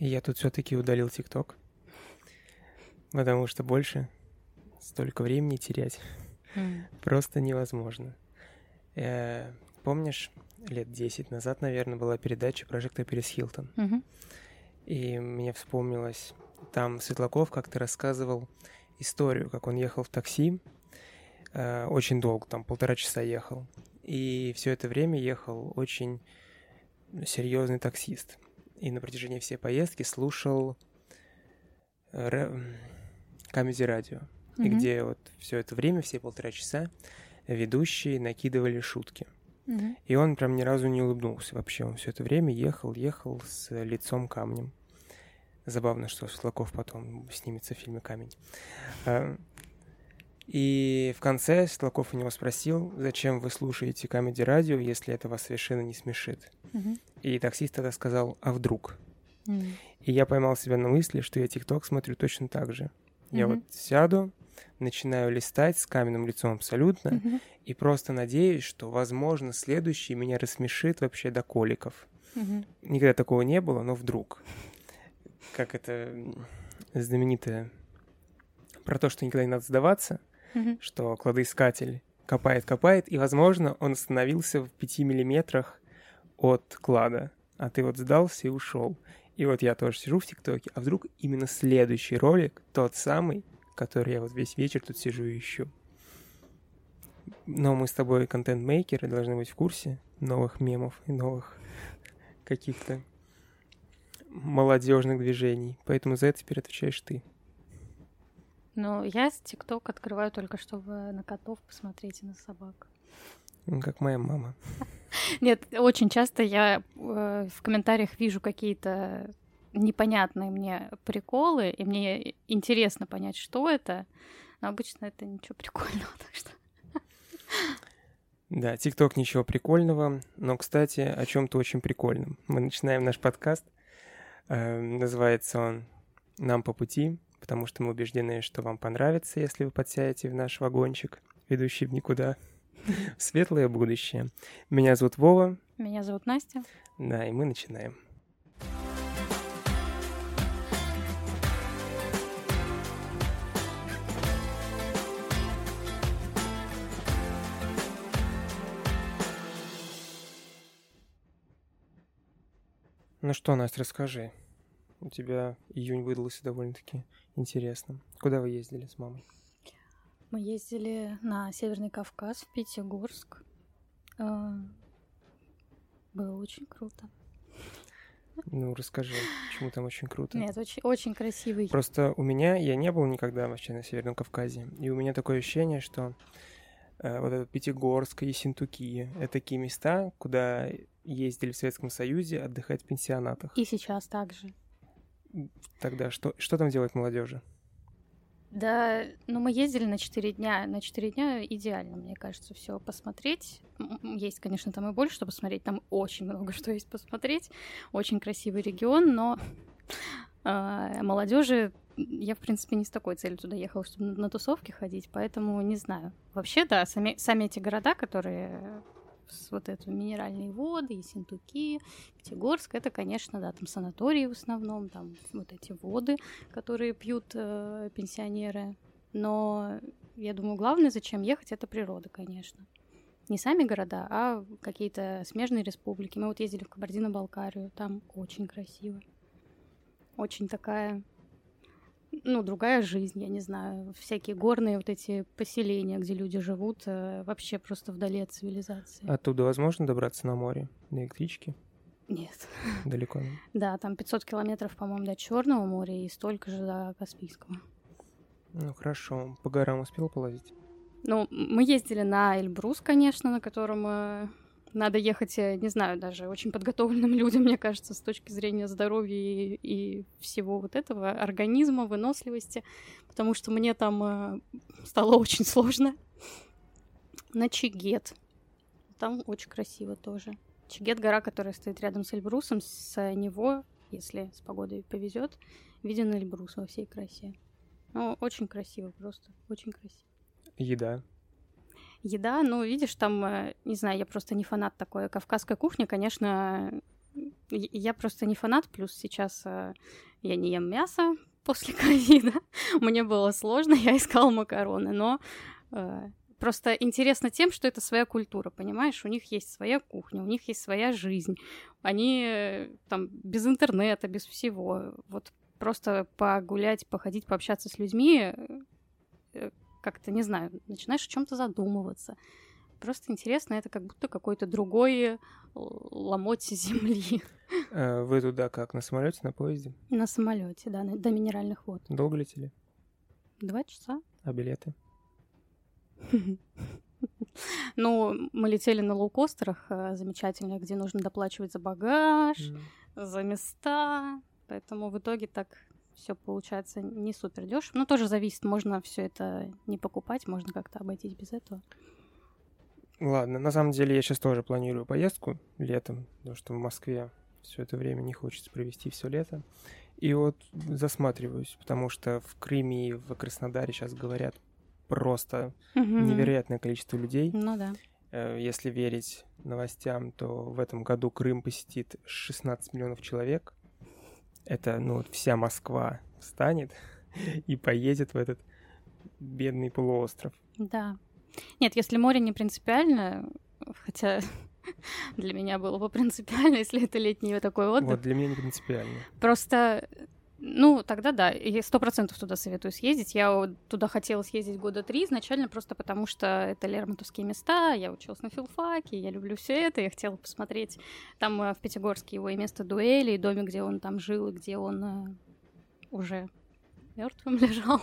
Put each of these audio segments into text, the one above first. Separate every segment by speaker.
Speaker 1: Я тут все-таки удалил ТикТок. Потому что больше столько времени терять
Speaker 2: М.
Speaker 1: просто невозможно. Э, помнишь, лет 10 назад, наверное, была передача «Прожектор Перес Хилтон».
Speaker 2: Мгм.
Speaker 1: И мне вспомнилось, там Светлаков как-то рассказывал историю, как он ехал в такси, э, очень долго, там полтора часа ехал. И все это время ехал очень серьезный таксист. И на протяжении всей поездки слушал Камеди радио. И
Speaker 2: Мгм.
Speaker 1: где вот все это время, все полтора часа, ведущие накидывали шутки.
Speaker 2: Мгм.
Speaker 1: И он прям ни разу не улыбнулся вообще. Он все это время ехал, ехал с лицом камнем. Забавно, что Светлаков потом снимется в фильме «Камень». А, И в конце Светлаков у него спросил, зачем вы слушаете камеди радио, если это вас совершенно не смешит.
Speaker 2: Мгм.
Speaker 1: И таксист тогда сказал, а вдруг?
Speaker 2: М.
Speaker 1: И я поймал себя на мысли, что я ТикТок смотрю точно так же. Я
Speaker 2: Мгм.
Speaker 1: вот сяду, начинаю листать с каменным лицом абсолютно,
Speaker 2: Мгм.
Speaker 1: и просто надеюсь, что, возможно, следующий меня рассмешит вообще до коликов.
Speaker 2: Мгм.
Speaker 1: Никогда такого не было, но вдруг. Как это знаменитое про то, что никогда не надо сдаваться,
Speaker 2: Мгм.
Speaker 1: что кладоискатель копает, копает, и, возможно, он остановился в пяти миллиметрах от клада, а ты вот сдался и ушел. И вот я тоже сижу в ТикТоке, а вдруг именно следующий ролик, тот самый, который я вот весь вечер тут сижу и ищу. Но мы с тобой контент-мейкеры, должны быть в курсе новых мемов и новых каких-то молодежных движений. Поэтому за это теперь отвечаешь ты.
Speaker 2: Ну, я с ТикТок открываю только, чтобы на котов посмотреть и на собак.
Speaker 1: Ну, Как моя мама.
Speaker 2: Нет, очень часто я э, в комментариях вижу какие-то непонятные мне приколы, и мне интересно понять, что это. Но обычно это ничего прикольного, так что.
Speaker 1: Да, ТикТок ничего прикольного, но, кстати, о чем-то очень прикольном. Мы начинаем наш подкаст. Э, Называется он «Нам по пути», потому что мы убеждены, что вам понравится, если вы подсядете в наш вагончик, ведущий в никуда, в светлое будущее. Меня зовут Вова,
Speaker 2: Меня зовут Настя.
Speaker 1: да, и мы начинаем. Ну что, Настя, расскажи. У тебя июнь выдался довольно-таки интересным. Куда вы ездили с мамой?
Speaker 2: Мы ездили на Северный Кавказ, в Пятигорск. Э, Было очень круто.
Speaker 1: Ну, расскажи, почему там очень круто.
Speaker 2: Нет, очень, очень красивый.
Speaker 1: Просто у меня, я не был никогда вообще на Северном Кавказе, и у меня такое ощущение, что э, вот этот Пятигорск и Синтуки — это такие места, куда ездили в Советском Союзе отдыхать в пенсионатах.
Speaker 2: И сейчас также.
Speaker 1: Тогда что, что там делать молодежи?
Speaker 2: Да, ну мы ездили на 4 дня. На 4 дня идеально, мне кажется, все посмотреть. Есть, конечно, там и больше, что посмотреть. Там очень много что есть посмотреть. Очень красивый регион, но молодежи я, в принципе, не с такой целью туда ехала, чтобы на, тусовки ходить, поэтому не знаю. Вообще, да, сами, сами эти города, которые вот это минеральные воды, Ессентуки, Пятигорск, это, конечно, да, там санатории в основном, там вот эти воды, которые пьют э, пенсионеры. Но я думаю, главное, зачем ехать, это природа, конечно. Не сами города, а какие-то смежные республики. Мы вот ездили в Кабардино-Балкарию, там очень красиво. Очень такая, ну, другая жизнь, я не знаю. Всякие горные вот эти поселения, где люди живут, э, вообще просто вдали от цивилизации.
Speaker 1: Оттуда возможно добраться на море, на электричке?
Speaker 2: Нет.
Speaker 1: Далеко.
Speaker 2: Да, там 500 километров, по-моему, до Черного моря и столько же до Каспийского.
Speaker 1: Ну, хорошо. По горам успел полазить?
Speaker 2: Ну, мы ездили на Эльбрус, конечно, на котором э, надо ехать, э, не знаю, даже очень подготовленным людям, мне кажется, с точки зрения здоровья и, и всего вот этого, организма, выносливости, потому что мне там э, стало очень сложно. На Чигет. Там очень красиво тоже. Чигет — гора, которая стоит рядом с Эльбрусом. С него, если с погодой повезет, виден Эльбрус во всей красе. Ну, очень красиво просто, очень красиво.
Speaker 1: Еда.
Speaker 2: Еда, ну, видишь, там, э, не знаю, я просто не фанат такой. Кавказская кухня, конечно, я просто не фанат, плюс сейчас э, я не ем мясо после ковида. Мне было сложно, я искала макароны, но э, просто интересно тем, что это своя культура, понимаешь? У них есть своя кухня, у них есть своя жизнь. Они там без интернета, без всего. Вот просто погулять, походить, пообщаться с людьми, как-то, не знаю, начинаешь о чем-то задумываться. Просто интересно, это как будто какой-то другой ломоть земли.
Speaker 1: А вы туда как, на самолете, на поезде?
Speaker 2: На самолете, да, до минеральных вод.
Speaker 1: Долго летели?
Speaker 2: Два часа.
Speaker 1: А билеты?
Speaker 2: Ну, мы летели на лоукостерах э, замечательных, где нужно доплачивать за багаж, за места. Поэтому в итоге так все получается не супер дешево. Но тоже зависит, можно все это не покупать, можно как-то обойтись без этого.
Speaker 1: Ладно, на самом деле я сейчас тоже планирую поездку летом, потому что в Москве все это время не хочется провести все лето. И вот засматриваюсь, потому что в Крыме и в Краснодаре сейчас говорят просто угу. невероятное количество людей.
Speaker 2: Ну да.
Speaker 1: Э, если верить новостям, то в этом году Крым посетит 16 миллионов человек. Это, ну, вся Москва встанет и поедет в этот бедный полуостров.
Speaker 2: Да, нет, если море не принципиально, хотя для меня было бы принципиально, если это летний такой отдых.
Speaker 1: Вот для меня не принципиально.
Speaker 2: Просто ну, тогда да, я сто процентов туда советую съездить. Я туда хотела съездить года три изначально, просто потому что это лермонтовские места, я училась на филфаке, я люблю все это, я хотела посмотреть там э, в Пятигорске его и место дуэли, и домик, где он там жил, и где он э, уже мертвым лежал.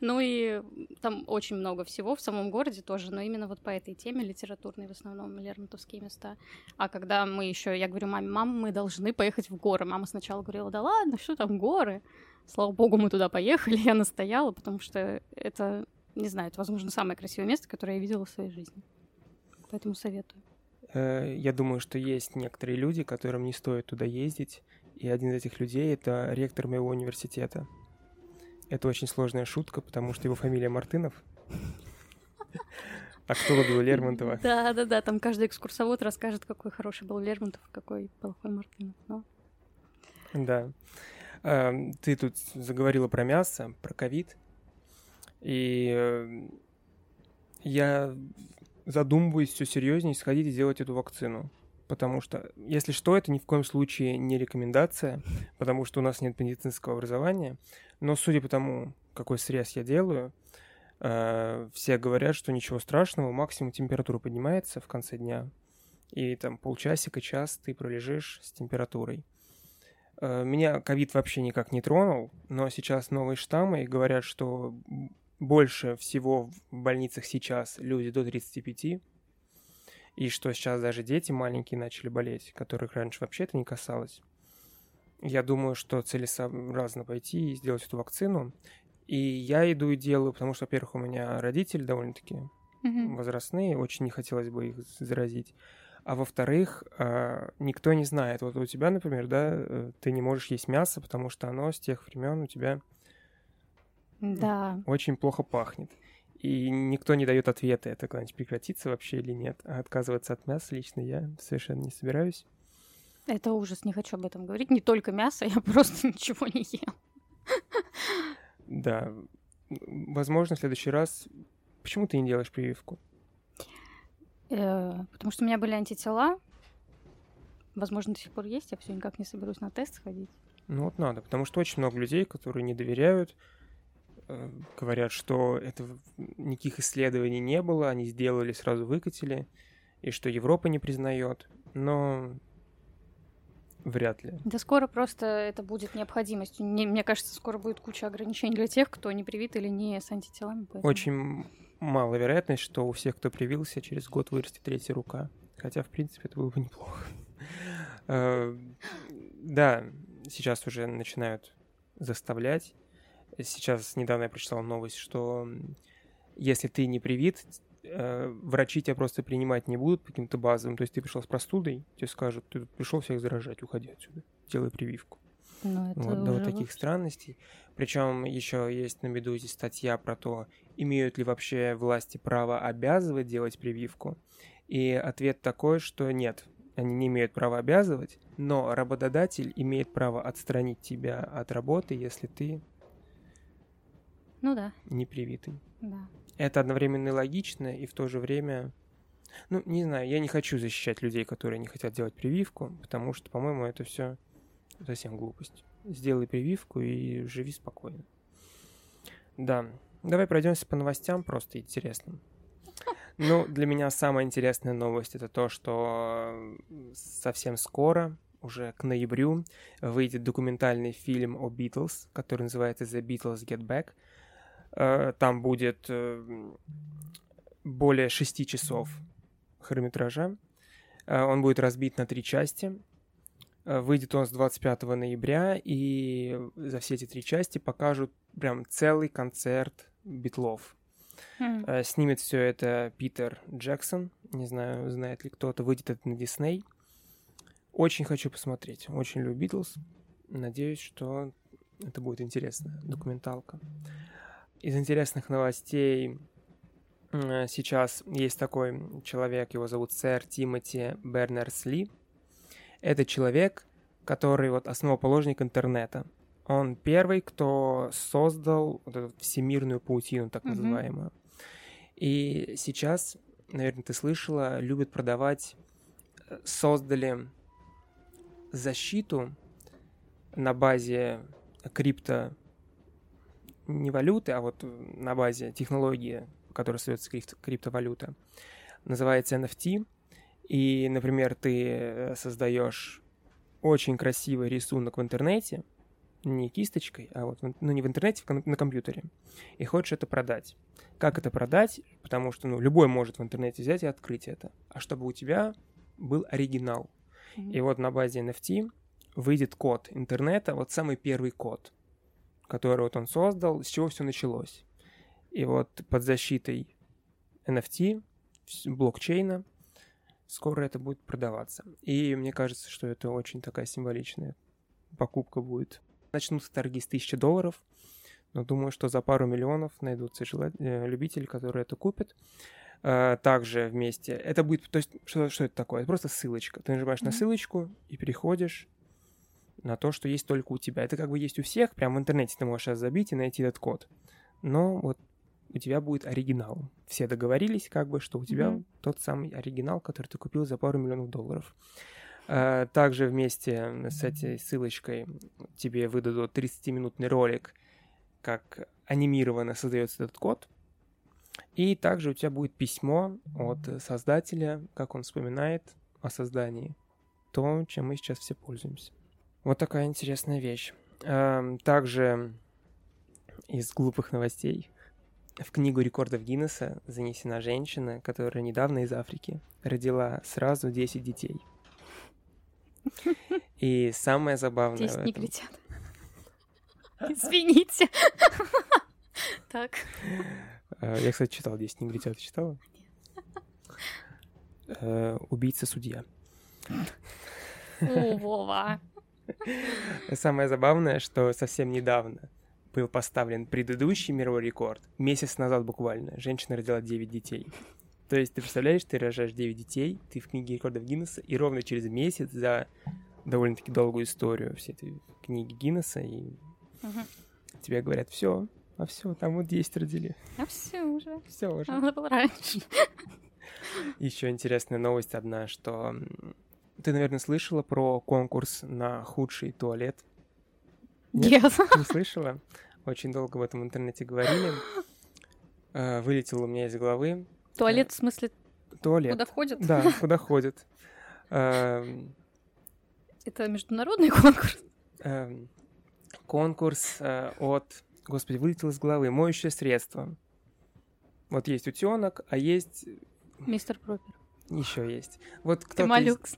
Speaker 2: ну и там очень много всего в самом городе тоже, но именно вот по этой теме литературной в основном лермонтовские места. А когда мы еще, я говорю маме, мама, мы должны поехать в горы. Мама сначала говорила, да ладно, что там горы? Слава богу, мы туда поехали, я настояла, потому что это, не знаю, это, возможно, самое красивое место, которое я видела в своей жизни. Поэтому советую.
Speaker 1: Э, я думаю, что есть некоторые люди, которым не стоит туда ездить, и один из этих людей — это ректор моего университета. Это очень сложная шутка, потому что его фамилия Мартынов. А кто любил Лермонтова?
Speaker 2: Да, да, да. Там каждый экскурсовод расскажет, какой хороший был Лермонтов, какой плохой Мартынов. Но...
Speaker 1: Да. А, ты тут заговорила про мясо, про ковид. И э, я задумываюсь все серьезнее сходить и сделать эту вакцину потому что, если что, это ни в коем случае не рекомендация, потому что у нас нет медицинского образования. Но судя по тому, какой срез я делаю, э, все говорят, что ничего страшного, максимум температура поднимается в конце дня, и там полчасика, час ты пролежишь с температурой. Э, меня ковид вообще никак не тронул, но сейчас новые штаммы говорят, что больше всего в больницах сейчас люди до 35, и что сейчас даже дети маленькие начали болеть, которых раньше вообще это не касалось. Я думаю, что целесообразно пойти и сделать эту вакцину. И я иду и делаю, потому что, во-первых, у меня родители довольно-таки mm-hmm. возрастные, очень не хотелось бы их заразить. А во-вторых, а, никто не знает. Вот у тебя, например, да, э, ты не можешь есть мясо, потому что оно с тех времен у тебя
Speaker 2: да.
Speaker 1: очень плохо пахнет и никто не дает ответа, это когда-нибудь прекратится вообще или нет. А отказываться от мяса лично я совершенно не собираюсь.
Speaker 2: Это ужас, не хочу об этом говорить. Не только мясо, я просто ничего не ем.
Speaker 1: Да. Возможно, в следующий раз... Почему ты не делаешь прививку?
Speaker 2: Э, потому что у меня были антитела. Возможно, до сих пор есть. Я все никак не соберусь на тест сходить.
Speaker 1: Ну вот надо, потому что очень много людей, которые не доверяют, Э, говорят, что это никаких исследований не было, они сделали, сразу выкатили, и что Европа не признает, но вряд ли.
Speaker 2: Да скоро просто это будет необходимостью. Мне, мне кажется, скоро будет куча ограничений для тех, кто не привит или не с антителами.
Speaker 1: Поэтому... Очень мало вероятность, что у всех, кто привился, через год вырастет третья рука. Хотя, в принципе, это было бы неплохо. Э, да, сейчас уже начинают заставлять Сейчас недавно я прочитал новость, что если ты не привит, э, врачи тебя просто принимать не будут по каким-то базовым. То есть ты пришел с простудой, тебе скажут, ты тут пришел всех заражать, уходи отсюда, делай прививку.
Speaker 2: Ну, это
Speaker 1: вот, до вот таких странностей. Причем еще есть на Медузе статья про то, имеют ли вообще власти право обязывать делать прививку. И ответ такой, что нет. они не имеют права обязывать, но работодатель имеет право отстранить тебя от работы, если ты
Speaker 2: Ну да,
Speaker 1: не привитый.
Speaker 2: да.
Speaker 1: Это одновременно логично, и в то же время... Ну, не знаю, я не хочу защищать людей, которые не хотят делать прививку, потому что, по-моему, это все совсем глупость. Сделай прививку и живи спокойно. Да, давай пройдемся по новостям, просто интересным. Ну, для меня самая интересная новость это то, что совсем скоро, уже к ноябрю, выйдет документальный фильм о Битлз, который называется The Beatles Get Back. Э, Там будет э, более шести часов хронометража. Э, Он будет разбит на три части. Э, Выйдет он с 25 ноября, и за все эти три части покажут прям целый концерт битлов. Э, Снимет все это Питер Джексон. Не знаю, знает ли кто-то. Выйдет это на Дисней. Очень хочу посмотреть. Очень люблю Битлз. Надеюсь, что это будет интересная документалка. Из интересных новостей м, сейчас есть такой человек, его зовут сэр Тимоти Бернерс-Ли. Это человек, который вот основоположник интернета. Он первый, кто создал вот эту всемирную паутину, так называемую. И сейчас, наверное, ты слышала, любят продавать, э, создали защиту на базе крипто не валюты, а вот на базе технологии, которая создается крипто- криптовалюта. Называется NFT. И, например, ты э, создаешь очень красивый рисунок в интернете, не кисточкой, а вот, ну, не в интернете, на компьютере, и хочешь это продать. Как это продать? Потому что, ну, любой может в интернете взять и открыть это. А чтобы у тебя был оригинал.
Speaker 2: Мгм.
Speaker 1: И вот на базе NFT выйдет код интернета, вот самый первый код, который вот он создал, с чего все началось. И вот под защитой NFT, блокчейна, скоро это будет продаваться. И мне кажется, что это очень такая символичная покупка будет. Начнутся торги с 1000 долларов, но думаю, что за пару миллионов найдутся жела- э, любители, которые это купят. Э, Также вместе. Это будет, то есть, что, что это такое? Это просто ссылочка. Ты нажимаешь на
Speaker 2: Мгм.
Speaker 1: ссылочку и переходишь на то, что есть только у тебя. Это как бы есть у всех, прямо в интернете ты можешь сейчас забить и найти этот код. Но вот у тебя будет оригинал. Все договорились, как бы, что у тебя
Speaker 2: Мгм.
Speaker 1: тот самый оригинал, который ты купил за пару миллионов долларов. Э, Также вместе с этой ссылочкой тебе выдадут 30-минутный ролик, как анимированно создается этот код. И также у тебя будет письмо от создателя, как он вспоминает о создании, то, чем мы сейчас все пользуемся. Вот такая интересная вещь. Эм, Также из глупых новостей в книгу рекордов Гиннесса занесена женщина, которая недавно из Африки родила сразу 10 детей. И самое забавное
Speaker 2: Здесь
Speaker 1: в этом-
Speaker 2: негритят. Извините. Так.
Speaker 1: Э, Я, кстати, читал 10 негритят. Ты читала? Э, Убийца-судья.
Speaker 2: О, Вова.
Speaker 1: Самое забавное, что совсем недавно был поставлен предыдущий мировой рекорд. Месяц назад буквально. Женщина родила 9 детей. То есть ты представляешь, ты рожаешь 9 детей, ты в книге рекордов Гиннесса, и ровно через месяц за довольно-таки долгую историю всей этой книги Гиннесса, и
Speaker 2: Мгм.
Speaker 1: тебе говорят, все, а все, там вот 10 родили.
Speaker 2: А все уже.
Speaker 1: Все уже.
Speaker 2: Надо было раньше.
Speaker 1: Еще интересная новость одна, что ты, наверное, слышала про конкурс на худший туалет. Нет?
Speaker 2: Нет.
Speaker 1: Не слышала? Очень долго в этом интернете говорили. Э, Вылетело у меня из головы.
Speaker 2: Туалет, в смысле,
Speaker 1: Туалет.
Speaker 2: куда входят?
Speaker 1: Да, куда ходят. Эм,
Speaker 2: Это международный конкурс.
Speaker 1: эм, Конкурс э, от... Господи, вылетел из головы. Моющее средство. Вот есть утенок, а есть...
Speaker 2: Мистер Пропер.
Speaker 1: Еще есть. Вот кто-то из- э,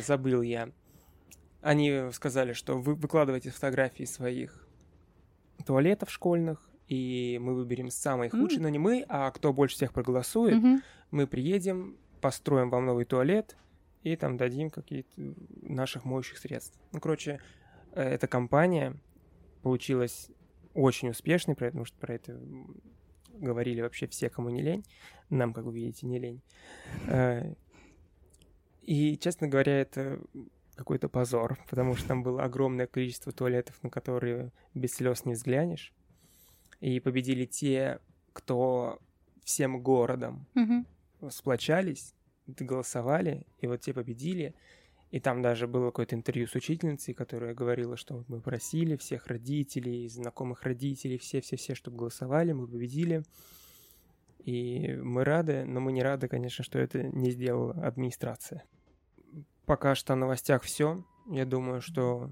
Speaker 1: забыл я. Они сказали, что вы выкладываете фотографии своих туалетов школьных, и мы выберем самый худший,
Speaker 2: М.
Speaker 1: но не мы, а кто больше всех проголосует, мы приедем, построим вам новый туалет и там дадим какие-то наших моющих средств. Ну, короче, э, эта компания получилась очень успешной, потому что про это говорили вообще все, кому не лень. Нам, как вы видите, не лень. И, честно говоря, это какой-то позор, потому что там было огромное количество туалетов, на которые без слез не взглянешь. И победили те, кто всем городом
Speaker 2: Мгм.
Speaker 1: сплочались, голосовали, и вот те победили. И там даже было какое-то интервью с учительницей, которая говорила, что мы просили всех родителей, знакомых родителей, все-все-все, чтобы голосовали, мы победили. И мы рады, но мы не рады, конечно, что это не сделала администрация. Пока что о новостях все. Я думаю, что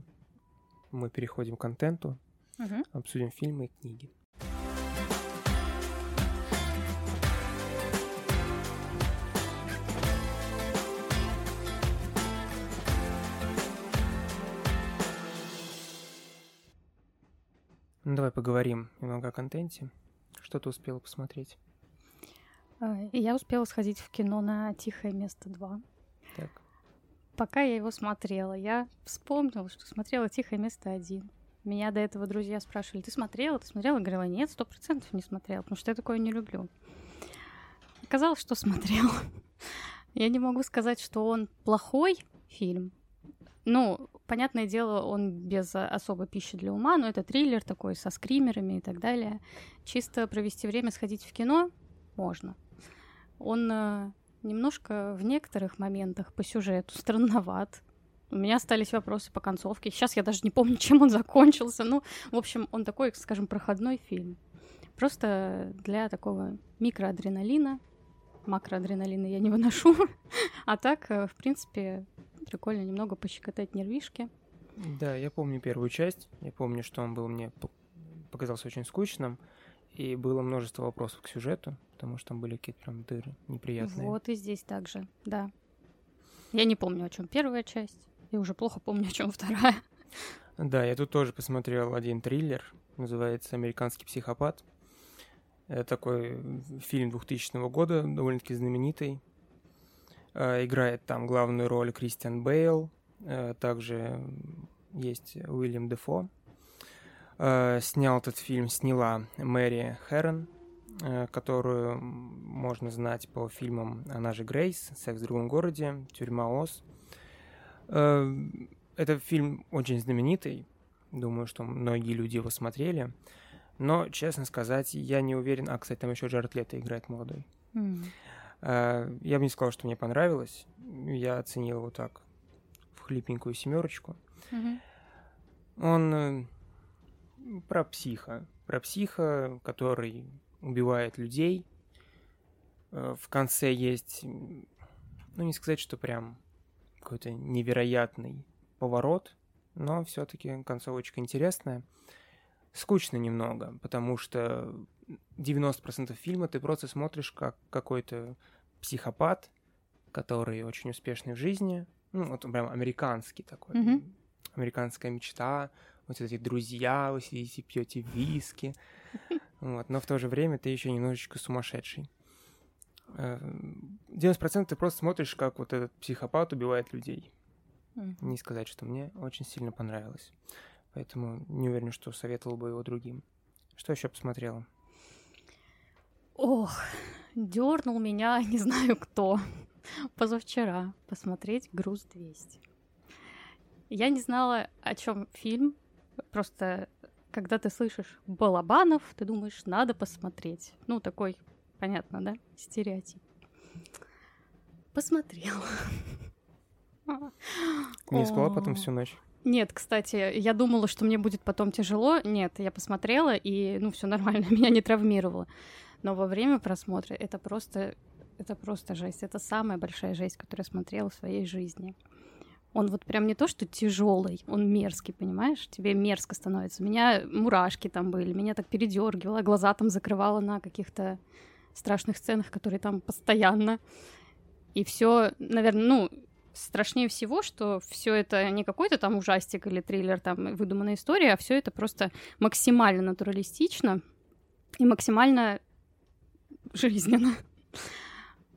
Speaker 1: мы переходим к контенту,
Speaker 2: Мгм.
Speaker 1: обсудим фильмы и книги. Ну, давай поговорим немного о контенте. Что ты успела посмотреть?
Speaker 2: Э, Я успела сходить в кино на «Тихое место 2». Пока я его смотрела, я вспомнила, что смотрела «Тихое место 1». Меня до этого друзья спрашивали, ты смотрела, ты смотрела? Я говорила, нет, сто процентов не смотрела, потому что я такое не люблю. Оказалось, что смотрела. Я не могу сказать, что он плохой фильм. Ну, понятное дело, он без особой пищи для ума, но это триллер такой со скримерами и так далее. Чисто провести время, сходить в кино можно. Он э, немножко в некоторых моментах по сюжету странноват. У меня остались вопросы по концовке. Сейчас я даже не помню, чем он закончился. Ну, в общем, он такой, скажем, проходной фильм. Просто для такого микроадреналина. Макроадреналина я не выношу. А так, э, в принципе, прикольно немного пощекотать нервишки.
Speaker 1: Да, я помню первую часть. Я помню, что он был мне показался очень скучным. И было множество вопросов к сюжету, потому что там были какие-то прям дыры неприятные.
Speaker 2: Вот и здесь также, да. Я не помню, о чем первая часть. Я уже плохо помню, о чем вторая.
Speaker 1: Да, я тут тоже посмотрел один триллер, называется «Американский психопат». Это такой фильм 2000 года, довольно-таки знаменитый. Э, Играет там главную роль Кристиан Бейл, э, также есть Уильям Дефо. Э, Снял этот фильм, сняла Мэри Хэрон, э, которую можно знать по фильмам «Она же Грейс», «Секс в другом городе», «Тюрьма Оз». Э, Этот фильм очень знаменитый, думаю, что многие люди его смотрели, но, честно сказать, я не уверен... А, кстати, там еще Джаред Лето играет молодой. Э, Я бы не сказал, что мне понравилось. Я оценил его так в хлипенькую семерочку.
Speaker 2: Мгм.
Speaker 1: Он э, про психа. Про психа, который убивает людей. Э, В конце есть, ну не сказать, что прям какой-то невероятный поворот, но все-таки концовочка интересная. Скучно немного, потому что 90% фильма ты просто смотришь как какой-то психопат, который очень успешный в жизни. Ну, вот он прям американский такой.
Speaker 2: Мгм.
Speaker 1: Американская мечта. Вот эти друзья, вы сидите, пьете виски. Вот. Но в то же время ты еще немножечко сумасшедший. Э, 90% ты просто смотришь, как вот этот психопат убивает людей.
Speaker 2: Мгм.
Speaker 1: Не сказать, что мне очень сильно понравилось. Поэтому не уверен, что советовал бы его другим. Что еще посмотрела?
Speaker 2: Ох, дернул меня, не знаю кто, позавчера посмотреть «Груз 200». Я не знала, о чем фильм. Просто, когда ты слышишь Балабанов, ты думаешь, надо посмотреть. Ну, такой, понятно, да? Стереотип. Посмотрела.
Speaker 1: Не спала потом всю ночь?
Speaker 2: Нет, кстати, я думала, что мне будет потом тяжело. Нет, я посмотрела, и, ну, все нормально, меня не травмировало. Но во время просмотра это просто, это просто жесть. Это самая большая жесть, которую я смотрела в своей жизни. Он вот прям не то, что тяжелый, он мерзкий, понимаешь? Тебе мерзко становится. У меня мурашки там были, меня так передергивало, глаза там закрывала на каких-то страшных сценах, которые там постоянно. И все, наверное, ну, страшнее всего, что все это не какой-то там ужастик или триллер, там выдуманная история, а все это просто максимально натуралистично и максимально жизненно.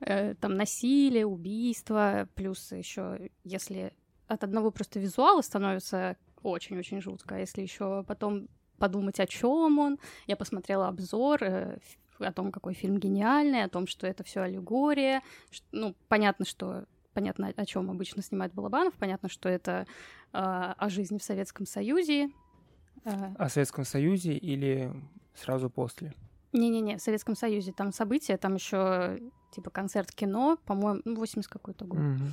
Speaker 2: Э, Там насилие, убийство, плюс еще, если от одного просто визуала становится очень-очень жутко, а если еще потом подумать, о чем он. Я посмотрела обзор э, о том, какой фильм гениальный, о том, что это все аллегория. Ну, понятно, что понятно, о чем обычно снимает Балабанов, понятно, что это э, о жизни в Советском Союзе.
Speaker 1: Э... О Советском Союзе или сразу после?
Speaker 2: Не-не-не, в Советском Союзе там события, там еще типа концерт кино, по-моему, 80 ну, какой-то год. Mm-hmm.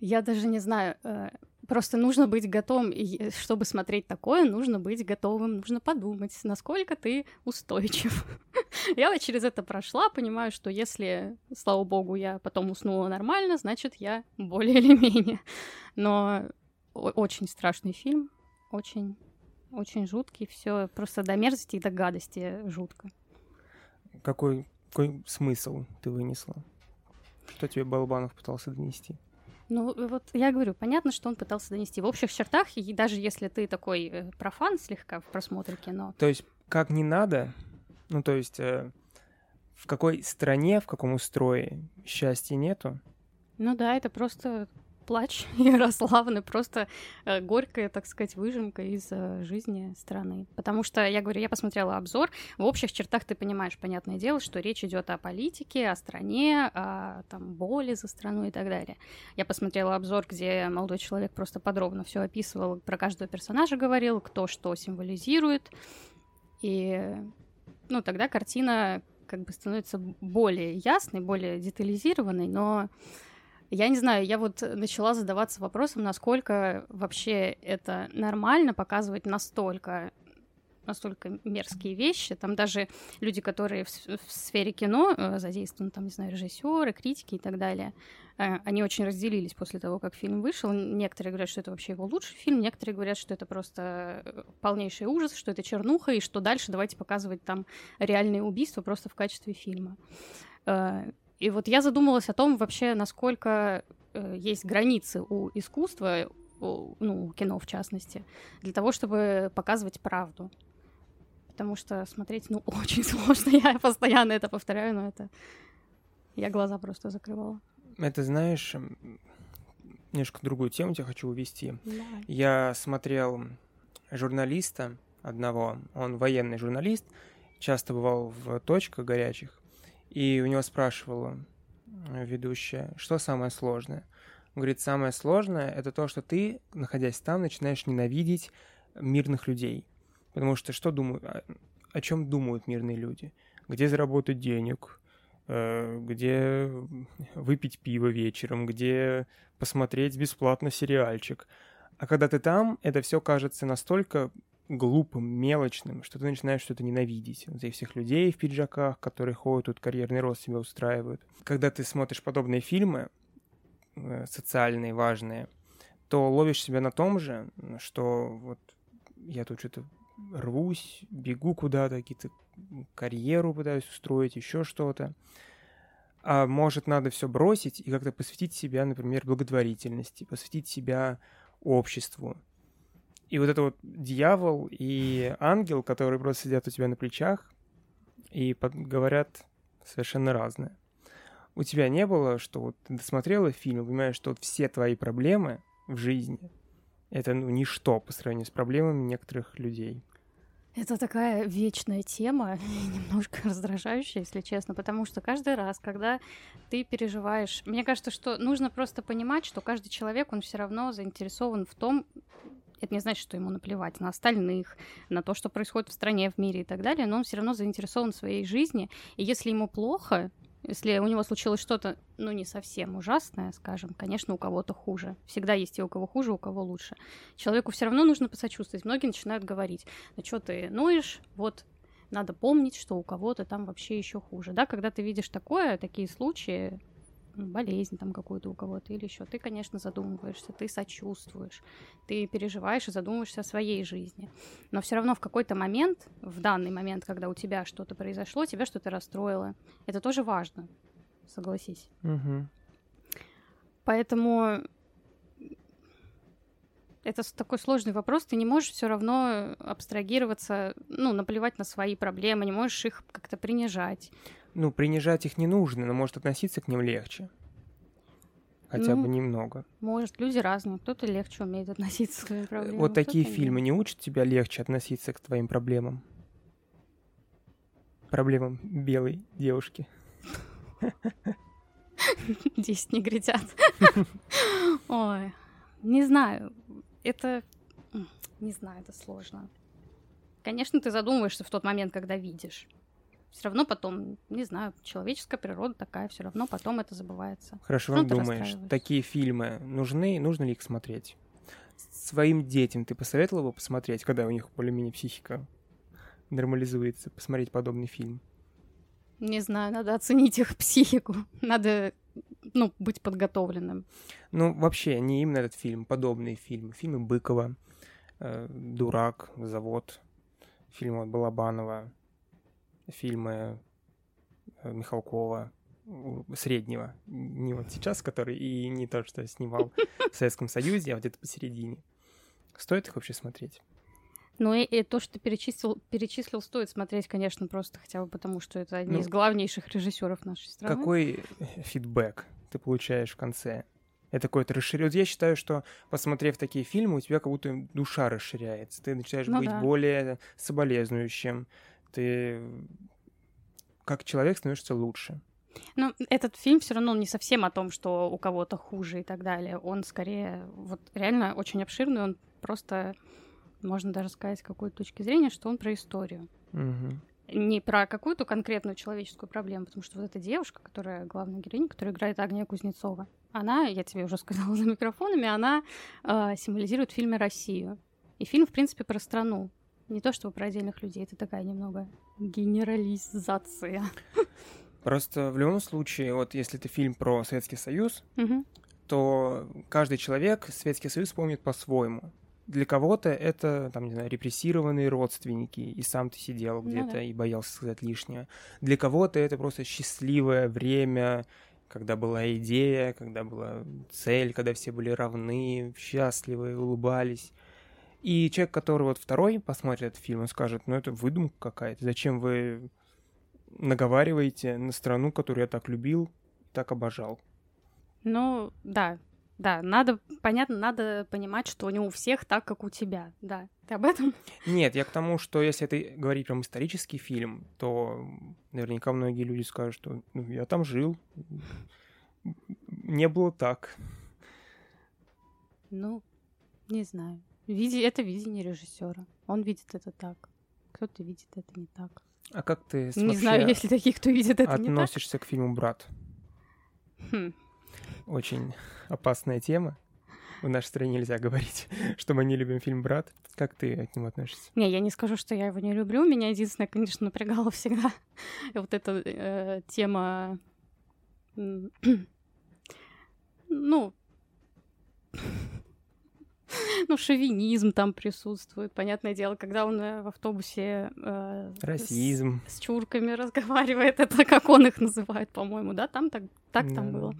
Speaker 2: Я даже не знаю, э, просто нужно быть готовым, и чтобы смотреть такое, нужно быть готовым, нужно подумать, насколько ты устойчив. я вот через это прошла, понимаю, что если, слава богу, я потом уснула нормально, значит, я более или менее. Но очень страшный фильм, очень, очень жуткий, все просто до мерзости и до гадости жутко.
Speaker 1: Какой, какой смысл ты вынесла? Что тебе Балабанов пытался донести?
Speaker 2: Ну, вот я говорю, понятно, что он пытался донести. В общих чертах, и даже если ты такой э, профан слегка в просмотре кино.
Speaker 1: То есть, как не надо, ну, то есть, э, в какой стране, в каком устрое счастья нету?
Speaker 2: Ну да, это просто плач Ярославны, просто э, горькая, так сказать, выжимка из э, жизни страны. Потому что, я говорю, я посмотрела обзор, в общих чертах ты понимаешь, понятное дело, что речь идет о политике, о стране, о там, боли за страну и так далее. Я посмотрела обзор, где молодой человек просто подробно все описывал, про каждого персонажа говорил, кто что символизирует. И, ну, тогда картина как бы становится более ясной, более детализированной, но я не знаю, я вот начала задаваться вопросом, насколько вообще это нормально показывать настолько настолько мерзкие вещи. Там даже люди, которые в, в сфере кино э, задействованы, там, не знаю, режиссеры, критики и так далее, э, они очень разделились после того, как фильм вышел. Некоторые говорят, что это вообще его лучший фильм, некоторые говорят, что это просто э, полнейший ужас, что это чернуха, и что дальше давайте показывать там реальные убийства просто в качестве фильма. Э, и вот я задумалась о том вообще, насколько э, есть границы у искусства, у, ну, у кино в частности, для того, чтобы показывать правду. Потому что смотреть, ну, очень сложно. Я постоянно это повторяю, но это... Я глаза просто закрывала.
Speaker 1: Это, знаешь, немножко другую тему тебя хочу увести.
Speaker 2: Да.
Speaker 1: Я смотрел журналиста одного, он военный журналист, часто бывал в точках горячих, и у него спрашивала э, ведущая, что самое сложное. Он говорит, самое сложное — это то, что ты, находясь там, начинаешь ненавидеть мирных людей. Потому что что думают, о, о чем думают мирные люди? Где заработать денег, э, где выпить пиво вечером, где посмотреть бесплатно сериальчик. А когда ты там, это все кажется настолько глупым, мелочным, что ты начинаешь что-то ненавидеть. Этих всех людей в пиджаках, которые ходят, тут карьерный рост себя устраивают. Когда ты смотришь подобные фильмы, э, социальные, важные, то ловишь себя на том же, что вот я тут что-то рвусь, бегу куда-то, какие-то карьеру пытаюсь устроить, еще что-то. А может, надо все бросить и как-то посвятить себя, например, благотворительности, посвятить себя обществу, и вот это вот дьявол и ангел, которые просто сидят у тебя на плечах и под... говорят совершенно разное. У тебя не было, что вот ты досмотрела фильм понимаешь, что вот все твои проблемы в жизни — это ну, ничто по сравнению с проблемами некоторых людей.
Speaker 2: Это такая вечная тема, немножко раздражающая, если честно, потому что каждый раз, когда ты переживаешь, мне кажется, что нужно просто понимать, что каждый человек, он все равно заинтересован в том, это не значит, что ему наплевать на остальных, на то, что происходит в стране, в мире и так далее, но он все равно заинтересован в своей жизни. И если ему плохо, если у него случилось что-то, ну, не совсем ужасное, скажем, конечно, у кого-то хуже. Всегда есть и у кого хуже, у кого лучше. Человеку все равно нужно посочувствовать. Многие начинают говорить, ну что ты ноешь, вот надо помнить, что у кого-то там вообще еще хуже. Да, когда ты видишь такое, такие случаи, болезнь там какую-то у кого-то или еще, ты, конечно, задумываешься, ты сочувствуешь, ты переживаешь и задумываешься о своей жизни. Но все равно в какой-то момент, в данный момент, когда у тебя что-то произошло, тебя что-то расстроило, это тоже важно, согласись.
Speaker 1: Угу.
Speaker 2: Поэтому это такой сложный вопрос, ты не можешь все равно абстрагироваться, ну, наплевать на свои проблемы, не можешь их как-то принижать
Speaker 1: ну, принижать их не нужно, но может относиться к ним легче. Хотя ну, бы немного.
Speaker 2: Может, люди разные. Кто-то легче умеет относиться к своим проблемам.
Speaker 1: Вот такие фильмы не учат тебя легче относиться к твоим проблемам? Проблемам белой девушки.
Speaker 2: 10 негритят. Ой, не знаю. Это... Не знаю, это сложно. Конечно, ты задумываешься в тот момент, когда видишь. Все равно потом, не знаю, человеческая природа такая, все равно потом это забывается.
Speaker 1: Хорошо, как думаешь, такие фильмы нужны, нужно ли их смотреть? Своим детям ты посоветовала бы посмотреть, когда у них более-менее психика нормализуется, посмотреть подобный фильм?
Speaker 2: Не знаю, надо оценить их психику. Надо, ну, быть подготовленным.
Speaker 1: Ну, вообще, не именно этот фильм, подобные фильмы. Фильмы Быкова, э, «Дурак», «Завод», фильмы Балабанова, фильмы э, Михалкова, среднего, не вот сейчас, который и не то, что снимал в Советском Союзе, а вот это посередине. Стоит их вообще смотреть?
Speaker 2: Ну и, и то, что ты перечислил, перечислил, стоит смотреть, конечно, просто хотя бы потому, что это одни ну, из главнейших режиссеров нашей страны.
Speaker 1: Какой фидбэк ты получаешь в конце? Это какой-то расширение. Я считаю, что посмотрев такие фильмы, у тебя как будто душа расширяется. Ты начинаешь ну, быть да. более соболезнующим. Ты как человек становишься лучше.
Speaker 2: Ну, этот фильм все равно не совсем о том, что у кого-то хуже и так далее. Он скорее вот реально очень обширный, он просто можно даже сказать с какой-то точки зрения, что он про историю.
Speaker 1: Угу.
Speaker 2: Не про какую-то конкретную человеческую проблему, потому что вот эта девушка, которая главная героиня, которая играет Агния Кузнецова, она, я тебе уже сказала за микрофонами, она э, символизирует в фильме Россию. И фильм, в принципе, про страну. Не то чтобы про отдельных людей, это такая немного генерализация.
Speaker 1: Просто в любом случае, вот если это фильм про Советский Союз,
Speaker 2: угу.
Speaker 1: то каждый человек Советский Союз помнит по-своему для кого-то это, там, не знаю, репрессированные родственники, и сам ты сидел ну где-то ну, да. и боялся сказать лишнее. Для кого-то это просто счастливое время, когда была идея, когда была цель, когда все были равны, счастливы, улыбались. И человек, который вот второй посмотрит этот фильм, он скажет, ну это выдумка какая-то, зачем вы наговариваете на страну, которую я так любил, так обожал.
Speaker 2: Ну, да, да, надо, понятно, надо понимать, что не у всех так, как у тебя, да. Ты об этом?
Speaker 1: Нет, я к тому, что если это говорить прям исторический фильм, то наверняка многие люди скажут, что ну, я там жил, не было так.
Speaker 2: Ну, не знаю. Види... Это видение режиссера. Он видит это так. Кто-то видит это не так.
Speaker 1: А как ты
Speaker 2: Не знаю, если таких, кто видит это
Speaker 1: относишься
Speaker 2: не так.
Speaker 1: к фильму «Брат»?
Speaker 2: Хм
Speaker 1: очень опасная тема. В нашей стране нельзя говорить, что мы не любим фильм «Брат». Как ты к нему относишься?
Speaker 2: Не, я не скажу, что я его не люблю. Меня единственное, конечно, напрягало всегда вот эта э, тема... ну... ну, шовинизм там присутствует. Понятное дело, когда он э, в автобусе э,
Speaker 1: Расизм.
Speaker 2: С, с чурками разговаривает, это как он их называет, по-моему, да? Там так, так да, там было.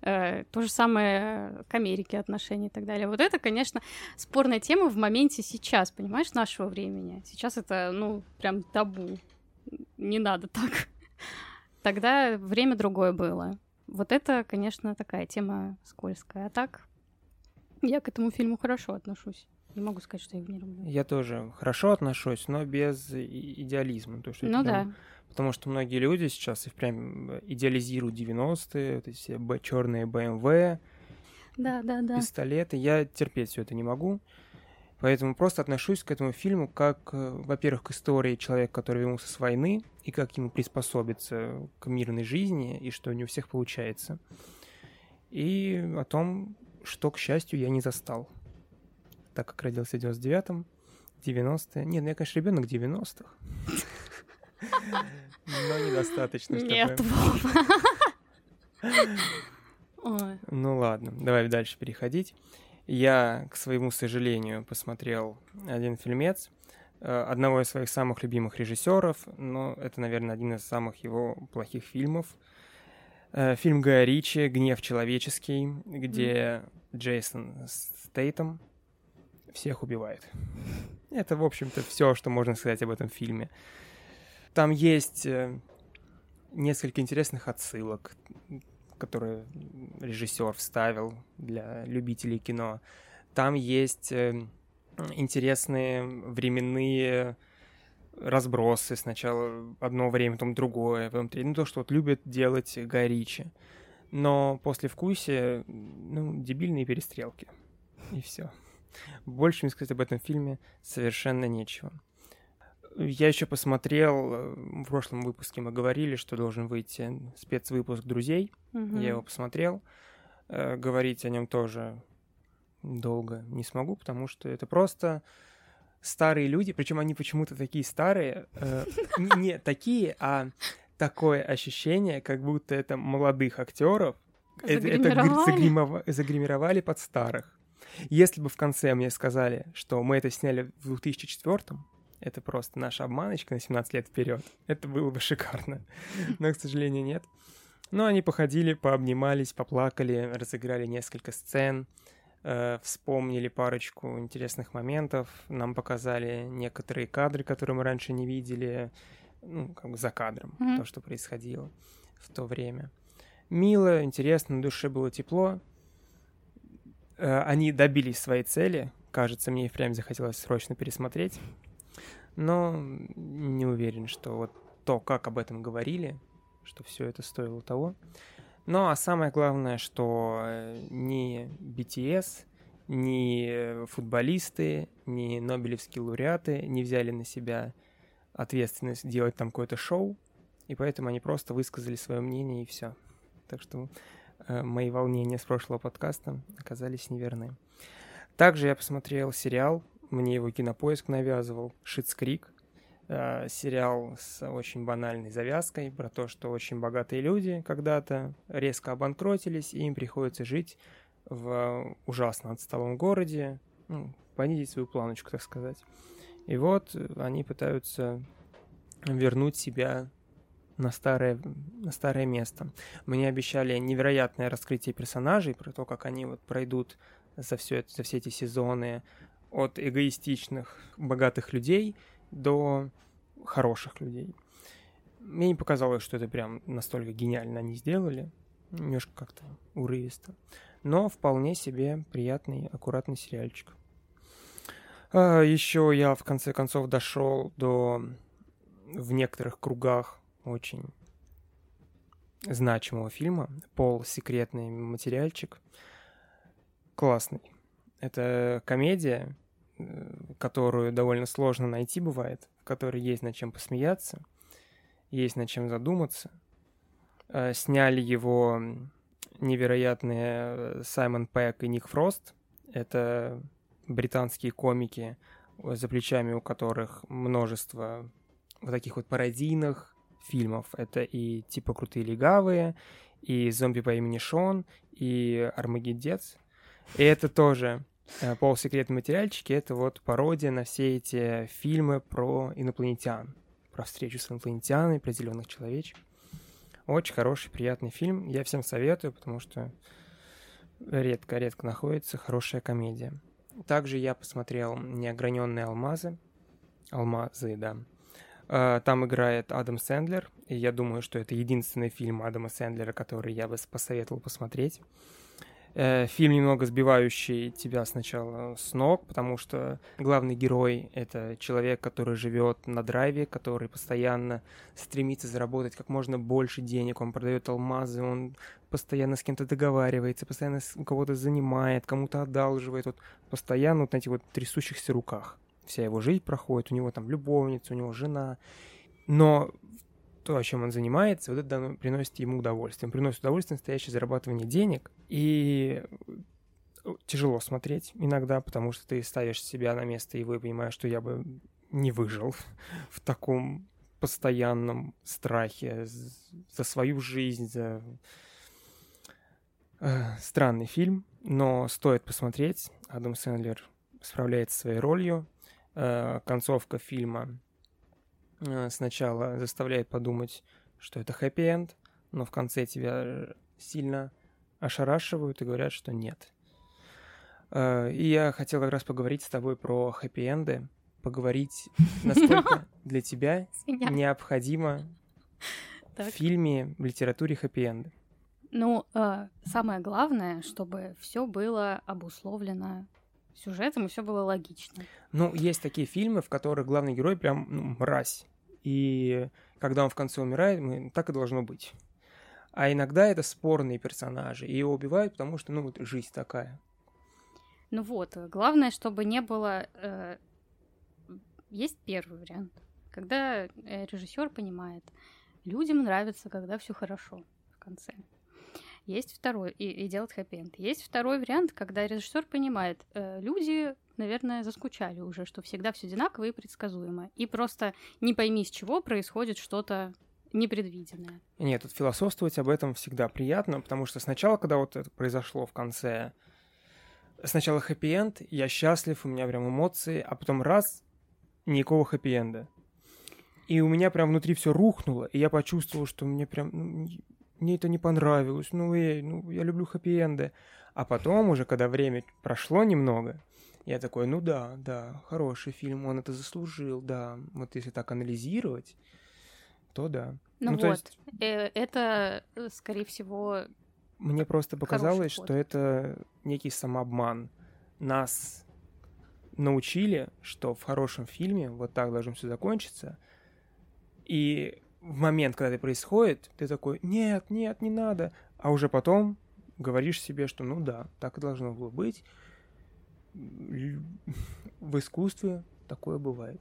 Speaker 2: Э, то же самое к Америке отношения и так далее. Вот это, конечно, спорная тема в моменте сейчас, понимаешь, нашего времени. Сейчас это, ну, прям табу. Не надо так. Тогда время другое было. Вот это, конечно, такая тема скользкая. А так, я к этому фильму хорошо отношусь. Не могу сказать, что я его не люблю.
Speaker 1: Я тоже хорошо отношусь, но без идеализма. То, что
Speaker 2: ну да.
Speaker 1: Прям Потому что многие люди сейчас и прям э, идеализируют 90-е, вот эти все черные BMW,
Speaker 2: да, да, да.
Speaker 1: пистолеты. Я терпеть все это не могу. Поэтому просто отношусь к этому фильму как, э, во-первых, к истории человека, который вернулся с войны, и как ему приспособиться к мирной жизни, и что не у всех получается. И о том, что, к счастью, я не застал. Так как родился в 99-м, 90-е... Нет, ну я, конечно, ребенок 90-х. Но недостаточно,
Speaker 2: чтобы... Нет,
Speaker 1: Ну ладно, давай дальше переходить. Я, к своему сожалению, посмотрел один фильмец э, одного из своих самых любимых режиссеров, но это, наверное, один из самых его плохих фильмов. Э, фильм Гая Ричи «Гнев человеческий», где Джейсон Стейтом всех убивает. Это, в общем-то, все, что можно сказать об этом фильме. Там есть э, несколько интересных отсылок, которые режиссер вставил для любителей кино. Там есть э, интересные временные разбросы. Сначала одно время, потом другое, потом третье. Ну, то, что вот любят делать Гай Ричи. но после вкуса, ну, дебильные перестрелки. И все. Больше мне сказать об этом фильме совершенно нечего. Я еще посмотрел, э, в прошлом выпуске мы говорили, что должен выйти спецвыпуск «Друзей».
Speaker 2: Мгм.
Speaker 1: Я его посмотрел. Э, Говорить о нем тоже долго не смогу, потому что это просто старые люди, причем они почему-то такие старые, э, н- не такие, а такое ощущение, как будто это молодых актеров, это, это гри-
Speaker 2: Загримировали?
Speaker 1: под старых. Если бы в конце мне сказали, что мы это сняли в 2004 это просто наша обманочка на 17 лет вперед, это было бы шикарно. Но, к сожалению, нет. Но они походили, пообнимались, поплакали, разыграли несколько сцен, э, вспомнили парочку интересных моментов, нам показали некоторые кадры, которые мы раньше не видели, ну, как бы за кадром,
Speaker 2: Мгм.
Speaker 1: то, что происходило в то время. Мило, интересно, на душе было тепло. Э, Они добились своей цели. Кажется, мне и впрямь захотелось срочно пересмотреть. Но не уверен, что вот то, как об этом говорили, что все это стоило того. Ну а самое главное, что э, ни BTS, ни футболисты, ни нобелевские лауреаты не взяли на себя ответственность делать там какое-то шоу, и поэтому они просто высказали свое мнение и все. Так что э, мои волнения с прошлого подкаста оказались неверны. Также я посмотрел сериал, мне его кинопоиск навязывал, Шитс Крик. Э, сериал с очень банальной завязкой про то, что очень богатые люди когда-то резко обанкротились, и им приходится жить в ужасно отсталом городе, ну, понизить свою планочку, так сказать. И вот э, они пытаются вернуть себя на старое, на старое место. Мне обещали невероятное раскрытие персонажей, про то, как они вот пройдут за, все это, за все эти сезоны от эгоистичных, богатых людей до хороших людей. Мне не показалось, что это прям настолько гениально они сделали. Немножко как-то урывисто. Но вполне себе приятный, аккуратный сериальчик. еще я в конце концов дошел до в некоторых кругах очень значимого фильма. Пол секретный материальчик. Классный. Это комедия, которую довольно сложно найти бывает, в которой есть над чем посмеяться, есть над чем задуматься. Э, Сняли его невероятные э, Саймон Пэк и Ник Фрост. Это британские комики, э, за плечами у которых множество вот таких вот пародийных фильмов. Это и типа «Крутые легавые», и «Зомби по имени Шон», и «Армагеддец». И это тоже э, полусекретные материальчики. Это вот пародия на все эти фильмы про инопланетян. Про встречу с инопланетянами, про зеленых человечек. Очень хороший, приятный фильм. Я всем советую, потому что редко-редко находится хорошая комедия. Также я посмотрел «Неограненные алмазы». Алмазы, да. Э, Там играет Адам Сэндлер, и я думаю, что это единственный фильм Адама Сэндлера, который я бы посоветовал посмотреть. Э, Фильм немного сбивающий тебя сначала с ног, потому что главный герой — это человек, который живет на драйве, который постоянно стремится заработать как можно больше денег, он продает алмазы, он постоянно с кем-то договаривается, постоянно у кого-то занимает, кому-то одалживает, вот постоянно вот на этих вот трясущихся руках. Вся его жизнь проходит, у него там любовница, у него жена. Но то, чем он занимается, вот это приносит ему удовольствие. Он приносит удовольствие настоящее зарабатывание денег. И э, тяжело смотреть иногда, потому что ты ставишь себя на место его и понимаешь, что я бы не выжил в таком постоянном страхе за свою жизнь, за... Э, Странный фильм, но стоит посмотреть. Адам Сэндлер справляется своей ролью. Э, Концовка фильма сначала заставляет подумать, что это хэппи-энд, но в конце тебя сильно ошарашивают и говорят, что нет. Э, И я хотел как раз поговорить с тобой про хэппи-энды, поговорить, насколько для тебя необходимо в фильме, в литературе хэппи-энды.
Speaker 2: Ну, э, самое главное, чтобы все было обусловлено сюжетом и все было логично.
Speaker 1: Ну, есть такие фильмы, в которых главный герой прям ну, мразь. И когда он в конце умирает, мы, так и должно быть. А иногда это спорные персонажи, и его убивают, потому что, ну, вот жизнь такая.
Speaker 2: Ну вот, главное, чтобы не было... Э, есть первый вариант, когда э, режиссер понимает, людям нравится, когда все хорошо в конце. Есть второй, и, и делать хэппи-энд. Есть второй вариант, когда режиссер понимает, э, люди, наверное, заскучали уже, что всегда все одинаково и предсказуемо. И просто не пойми, с чего происходит что-то непредвиденное.
Speaker 1: Нет, тут философствовать об этом всегда приятно, потому что сначала, когда вот это произошло в конце, сначала хэппи-энд, я счастлив, у меня прям эмоции, а потом раз, никакого хэппи-энда. И у меня прям внутри все рухнуло, и я почувствовал, что мне прям ну, мне это не понравилось, ну, эй, ну, я люблю хэппи-энды. А потом уже, когда время прошло немного, я такой, ну да, да, хороший фильм, он это заслужил, да. Вот если так анализировать, то да.
Speaker 2: Ну, ну вот, есть... э, это, э, скорее всего...
Speaker 1: Мне просто показалось, что это некий самообман. Нас научили, что в хорошем фильме вот так должно все закончиться. И в момент, когда это происходит, ты такой, нет, нет, не надо. А уже потом говоришь себе, что ну да, так и должно было быть. В искусстве такое бывает.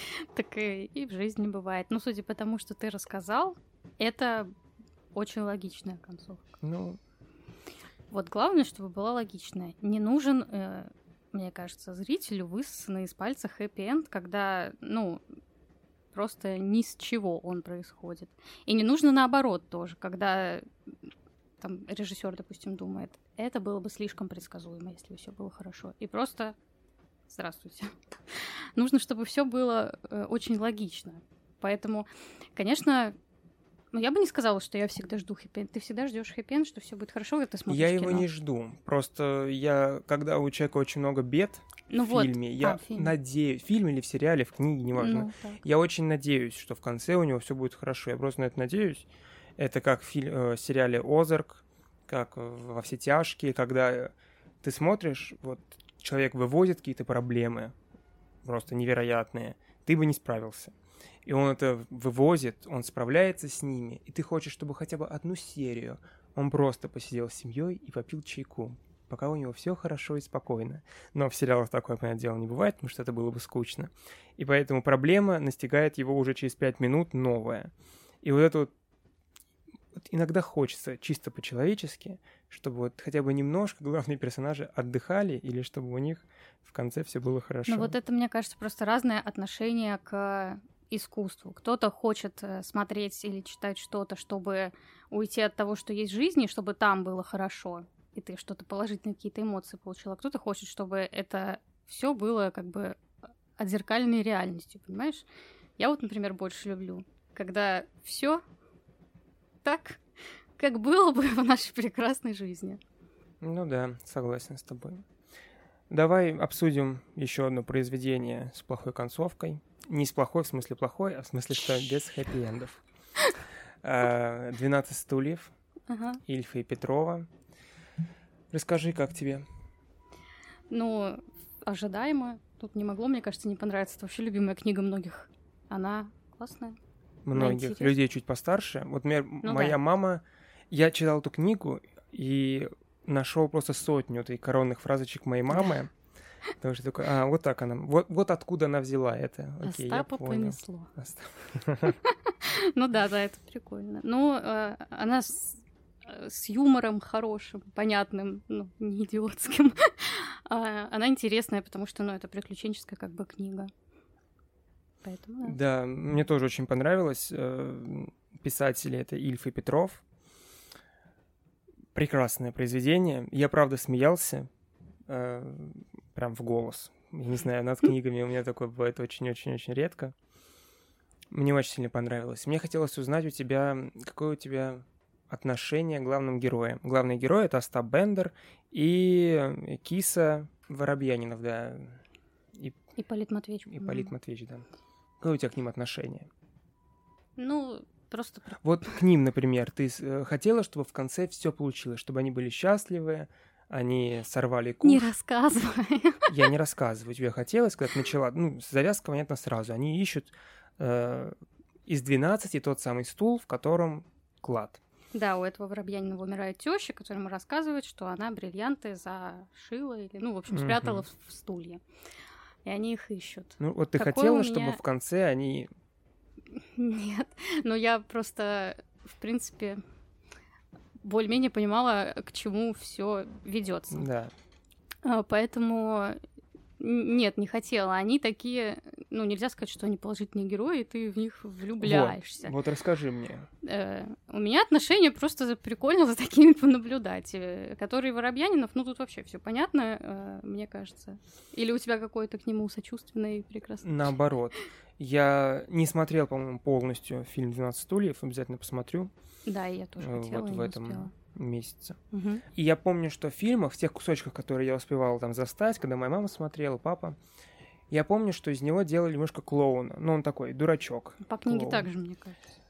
Speaker 2: Так и, и в жизни бывает. Ну, судя по тому, что ты рассказал, это очень логичная концовка.
Speaker 1: Ну.
Speaker 2: Вот главное, чтобы была логичная. Не нужен, э, мне кажется, зрителю высосанный из пальца хэппи-энд, когда, ну, просто ни с чего он происходит. И не нужно наоборот тоже, когда там режиссер, допустим, думает, это было бы слишком предсказуемо, если бы все было хорошо. И просто здравствуйте. Нужно, чтобы все было э, очень логично. Поэтому, конечно, ну, я бы не сказала, что я всегда жду хэппи Ты всегда ждешь хэппи что все будет хорошо, когда ты смотришь
Speaker 1: Я
Speaker 2: кино.
Speaker 1: его не жду. Просто я, когда у человека очень много бед ну в вот, фильме, я а, фильм. надеюсь, фильм или в сериале, в книге, неважно, ну, я очень надеюсь, что в конце у него все будет хорошо. Я просто на это надеюсь. Это как в фильм, э, сериале Озарк, как во все тяжкие, когда ты смотришь, вот человек выводит какие-то проблемы, просто невероятные, ты бы не справился и он это вывозит, он справляется с ними, и ты хочешь, чтобы хотя бы одну серию он просто посидел с семьей и попил чайку, пока у него все хорошо и спокойно. Но в сериалах такое, понятное дело, не бывает, потому что это было бы скучно. И поэтому проблема настигает его уже через пять минут новая. И вот это вот вот иногда хочется чисто по-человечески, чтобы вот хотя бы немножко главные персонажи отдыхали или чтобы у них в конце все было хорошо.
Speaker 2: Ну вот это, мне кажется, просто разное отношение к искусству. Кто-то хочет э, смотреть или читать что-то, чтобы уйти от того, что есть в жизни, чтобы там было хорошо, и ты что-то положительные какие-то эмоции получила. Кто-то хочет, чтобы это все было как бы отзеркальной реальностью, понимаешь? Я вот, например, больше люблю, когда все так, как было бы в нашей прекрасной жизни.
Speaker 1: Ну да, согласен с тобой. Давай обсудим еще одно произведение с плохой концовкой. Не с плохой, в смысле плохой, а в смысле, что без хэппи-эндов. «12 стульев» Ильфа и Петрова. Расскажи, как тебе?
Speaker 2: Ну, ожидаемо. Тут не могло, мне кажется, не понравиться. Это вообще любимая книга многих. Она классная.
Speaker 1: Многих людей чуть постарше. Вот например, ну, моя да. мама... Я читал эту книгу и нашел просто сотню этой коронных фразочек моей мамы. Потому что такой, а, вот так она, вот, вот откуда она взяла это. Окей,
Speaker 2: Остапа я понял. понесло. Ну да, да, это прикольно. Ну, э, она э, с юмором хорошим, понятным, ну, не идиотским. А, она интересная, потому что, ну, это приключенческая как бы книга. Поэтому,
Speaker 1: да. да, мне тоже очень понравилось. Э, писатели — это Ильф и Петров. Прекрасное произведение. Я, правда, смеялся прям в голос. Я не знаю, над книгами у меня такое бывает очень-очень-очень редко. Мне очень сильно понравилось. Мне хотелось узнать у тебя, какое у тебя отношение к главным героям. Главный герой — это Остап Бендер и Киса Воробьянинов, да.
Speaker 2: И... Ипполит Матвеевич.
Speaker 1: Ипполит Матвеевич, да. Какое у тебя к ним отношение?
Speaker 2: Ну, просто...
Speaker 1: Вот к ним, например, ты э, хотела, чтобы в конце все получилось, чтобы они были счастливы, они сорвали куш.
Speaker 2: Не рассказывай.
Speaker 1: Я не рассказываю. Тебе хотелось, когда ты начала... Ну, завязка, понятно, сразу. Они ищут э, из 12 тот самый стул, в котором клад.
Speaker 2: Да, у этого Воробьянинова умирает теща, которая ему рассказывает, что она бриллианты зашила или, ну, в общем, спрятала в, в стулья. И они их ищут.
Speaker 1: Ну, вот ты
Speaker 2: Какой
Speaker 1: хотела,
Speaker 2: меня-
Speaker 1: чтобы в конце они...
Speaker 2: Нет, но я просто, в принципе, более-менее понимала, к чему все ведется.
Speaker 1: Да.
Speaker 2: А, Поэтому нет, не хотела. Они такие, ну, нельзя сказать, что они положительные герои, и ты в них влюбляешься.
Speaker 1: Вот расскажи мне.
Speaker 2: Э, у меня отношения просто прикольно за такими понаблюдать. Э, Который Воробьянинов, ну, тут вообще все понятно, э, мне кажется. Или у тебя какое-то к нему сочувственное и прекрасное.
Speaker 1: Наоборот. Я не смотрел, по-моему, полностью фильм «12 стульев», обязательно посмотрю
Speaker 2: Да, я тоже
Speaker 1: э,
Speaker 2: хотела,
Speaker 1: вот в этом
Speaker 2: успела.
Speaker 1: Месяце.
Speaker 2: Мгм.
Speaker 1: И я помню, что в фильмах, в тех кусочках, которые я успевал там застать, когда моя мама смотрела, папа, я помню, что из него делали немножко клоуна. Ну, он такой, дурачок.
Speaker 2: По книге
Speaker 1: Клоун.
Speaker 2: также, мне кажется.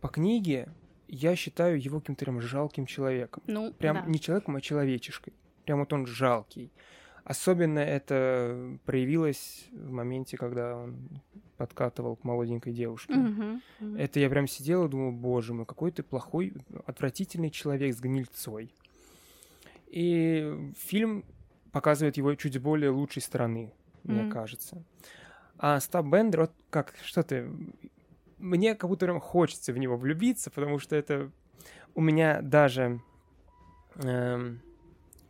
Speaker 1: По книге я считаю его каким-то прям жалким человеком.
Speaker 2: Ну,
Speaker 1: Прям
Speaker 2: да.
Speaker 1: не человеком, а человечешкой. Прям вот он жалкий. Особенно это проявилось в моменте, когда он подкатывал к молоденькой девушке.
Speaker 2: Мгм, мгм.
Speaker 1: Это я прям сидел и думал, боже мой, какой ты плохой, отвратительный человек с гнильцой. И фильм показывает его чуть более лучшей стороны, мне
Speaker 2: Мгм.
Speaker 1: кажется. А Стаб Бендер, вот как, что ты... Мне как будто прям хочется в него влюбиться, потому что это... У меня даже эм,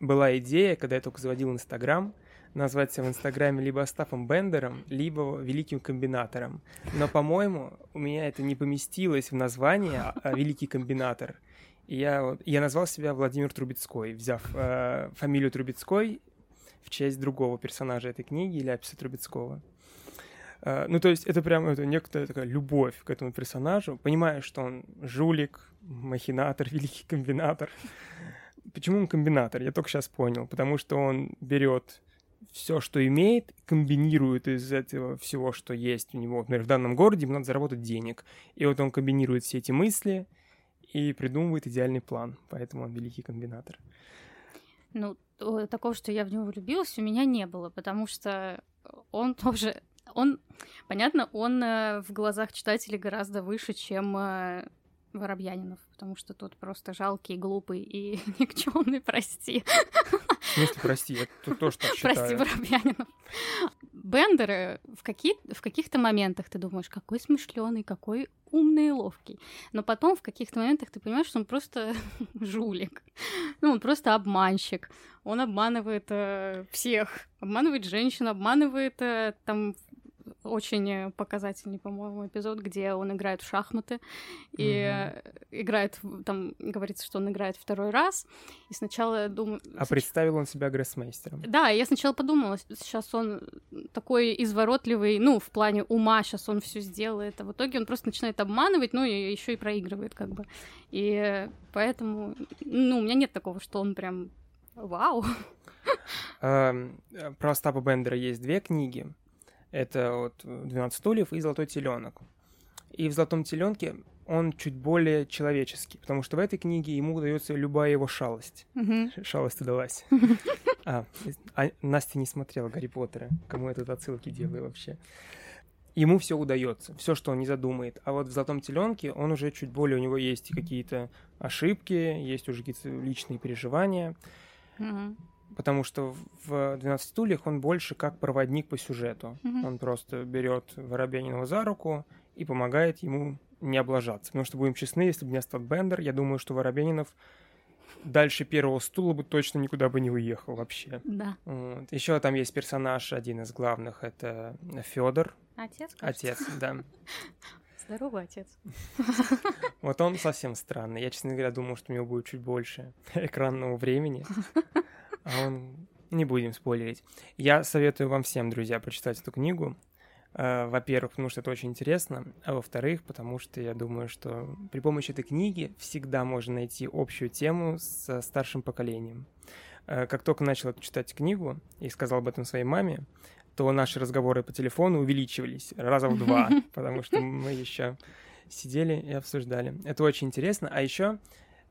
Speaker 1: была идея, когда я только заводил Инстаграм, назвать себя в Инстаграме либо Остапом Бендером, либо Великим Комбинатором. Но, по-моему, у меня это не поместилось в название а, Великий Комбинатор. И я, я назвал себя Владимир Трубецкой, взяв э, фамилию Трубецкой в честь другого персонажа этой книги, Ляписа Трубецкого. Э, ну, то есть это прям это некоторая такая любовь к этому персонажу. Понимаю, что он жулик, махинатор, великий комбинатор. Почему он комбинатор? Я только сейчас понял. Потому что он берет все, что имеет, комбинирует из этого всего, что есть у него. Например, в данном городе ему надо заработать денег. И вот он комбинирует все эти мысли и придумывает идеальный план. Поэтому он великий комбинатор.
Speaker 2: Ну, такого, что я в него влюбилась, у меня не было, потому что он тоже... Он, понятно, он э, в глазах читателей гораздо выше, чем э, Воробьянинов, потому что тот просто жалкий, глупый и никчемный, прости.
Speaker 1: В смысле, прости, я тут тоже так считаю.
Speaker 2: Прости, Воробьянинов. Бендер в, какие, в каких-то моментах ты думаешь, какой смышленый, какой умный и ловкий. Но потом в каких-то моментах ты понимаешь, что он просто жулик. Ну, он просто обманщик. Он обманывает э, всех. Обманывает женщин, обманывает э, там очень э, показательный, по-моему, эпизод, где он играет в шахматы и э, играет, там говорится, что он играет второй раз, и сначала я думаю...
Speaker 1: А представил он себя гроссмейстером.
Speaker 2: Да, я сначала подумала, сейчас он такой изворотливый, ну, в плане ума, сейчас он все сделает, а в итоге он просто начинает обманывать, ну, и еще и проигрывает, как бы. И поэтому, ну, у меня нет такого, что он прям вау.
Speaker 1: Э, Про Остапа Бендера есть две книги. Это вот «12 стульев» и «Золотой теленок». И в «Золотом теленке» он чуть более человеческий, потому что в этой книге ему удается любая его шалость.
Speaker 2: Мгм.
Speaker 1: Шалость удалась. А, а Настя не смотрела Гарри Поттера. Кому я тут отсылки делаю вообще? Ему все удается, все, что он не задумает. А вот в Золотом теленке он уже чуть более, у него есть какие-то ошибки, есть уже какие-то личные переживания.
Speaker 2: Мгм.
Speaker 1: Потому что в 12 стульях он больше как проводник по сюжету.
Speaker 2: Мгм.
Speaker 1: Он просто берет Воробьянинова за руку и помогает ему не облажаться. Потому что, будем честны, если бы не Остап Бендер, я думаю, что Воробьянинов дальше первого стула бы точно никуда бы не уехал вообще.
Speaker 2: Да.
Speaker 1: Еще там есть персонаж, один из главных, это Федор,
Speaker 2: Отец, кажется.
Speaker 1: отец, да.
Speaker 2: Здоровый отец.
Speaker 1: Вот он совсем странный. Я, честно говоря, думал, что у него будет чуть больше экранного времени. А он... Не будем спойлерить. Я советую вам всем, друзья, прочитать эту книгу. Э, Во-первых, потому что это очень интересно, а во-вторых, потому что я думаю, что при помощи этой книги всегда можно найти общую тему со старшим поколением. Э, Как только начал читать книгу и сказал об этом своей маме, то наши разговоры по телефону увеличивались раза в два, потому что мы еще сидели и обсуждали. Это очень интересно. А еще,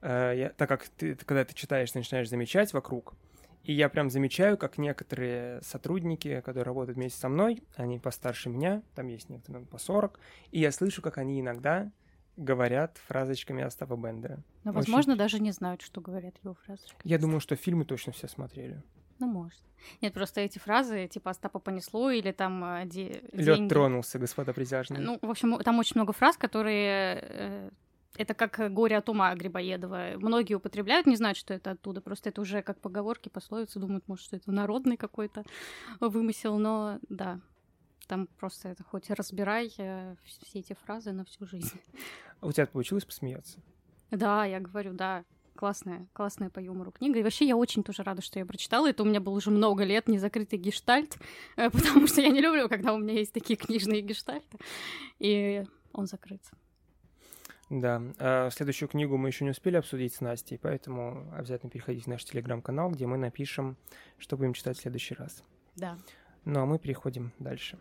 Speaker 1: так как ты, когда ты читаешь, ты начинаешь замечать вокруг, и я прям замечаю, как некоторые сотрудники, которые работают вместе со мной, они постарше меня, там есть некоторые по 40, и я слышу, как они иногда говорят фразочками Остапа Бендера.
Speaker 2: Но, возможно, Очень... даже не знают, что говорят его фразочками.
Speaker 1: Я думаю, что фильмы точно все смотрели.
Speaker 2: Ну, может. Нет, просто эти фразы, типа Остапа понесло, или там э, де...
Speaker 1: Лед тронулся, господа присяжные.
Speaker 2: Ну, в общем, там очень много фраз, которые э, это как горе от ума Грибоедова. Многие употребляют, не знают, что это оттуда. Просто это уже как поговорки, пословицы, думают, может, что это народный какой-то вымысел. Но да, там просто это хоть разбирай э, все эти фразы на всю жизнь.
Speaker 1: А у тебя получилось посмеяться?
Speaker 2: Да, я говорю, да. Классная, классная по юмору книга. И вообще я очень тоже рада, что я прочитала. Это у меня был уже много лет незакрытый гештальт, э, потому что я не люблю, когда у меня есть такие книжные гештальты. И он закрыт.
Speaker 1: Да, а следующую книгу мы еще не успели обсудить с Настей, поэтому обязательно переходите в наш телеграм-канал, где мы напишем, что будем читать в следующий раз.
Speaker 2: Да.
Speaker 1: Ну а мы переходим дальше.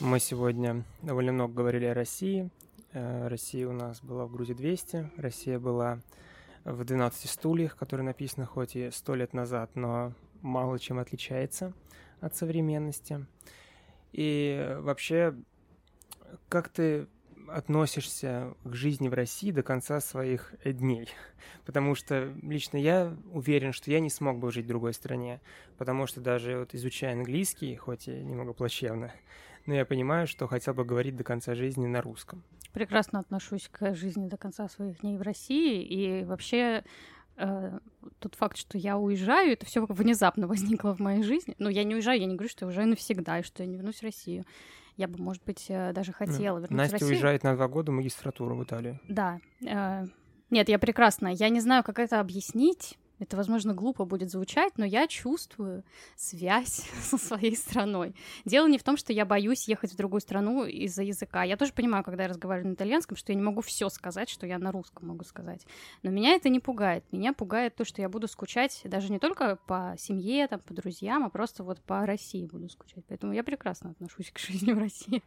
Speaker 1: Мы сегодня довольно много говорили о России. Э, Россия у нас была в Грузии 200, Россия была в 12 стульях, которые написаны хоть и сто лет назад, но мало чем отличается от современности. И вообще, как ты относишься к жизни в России до конца своих дней? Потому что лично я уверен, что я не смог бы жить в другой стране, потому что даже вот изучая английский, хоть и немного плачевно, но я понимаю, что хотел бы говорить до конца жизни на русском
Speaker 2: прекрасно отношусь к жизни до конца своих дней в России. И вообще э, тот факт, что я уезжаю, это все внезапно возникло в моей жизни. Ну, я не уезжаю, я не говорю, что я уезжаю навсегда, и что я не вернусь в Россию. Я бы, может быть, э, даже хотела вернуться
Speaker 1: Настя
Speaker 2: в Россию.
Speaker 1: уезжает на два года магистратуру в Италию.
Speaker 2: Да. Э, нет, я прекрасно. Я не знаю, как это объяснить. Это, возможно, глупо будет звучать, но я чувствую связь со своей страной. Дело не в том, что я боюсь ехать в другую страну из-за языка. Я тоже понимаю, когда я разговариваю на итальянском, что я не могу все сказать, что я на русском могу сказать. Но меня это не пугает. Меня пугает то, что я буду скучать даже не только по семье, там, по друзьям, а просто вот по России буду скучать. Поэтому я прекрасно отношусь к жизни в России.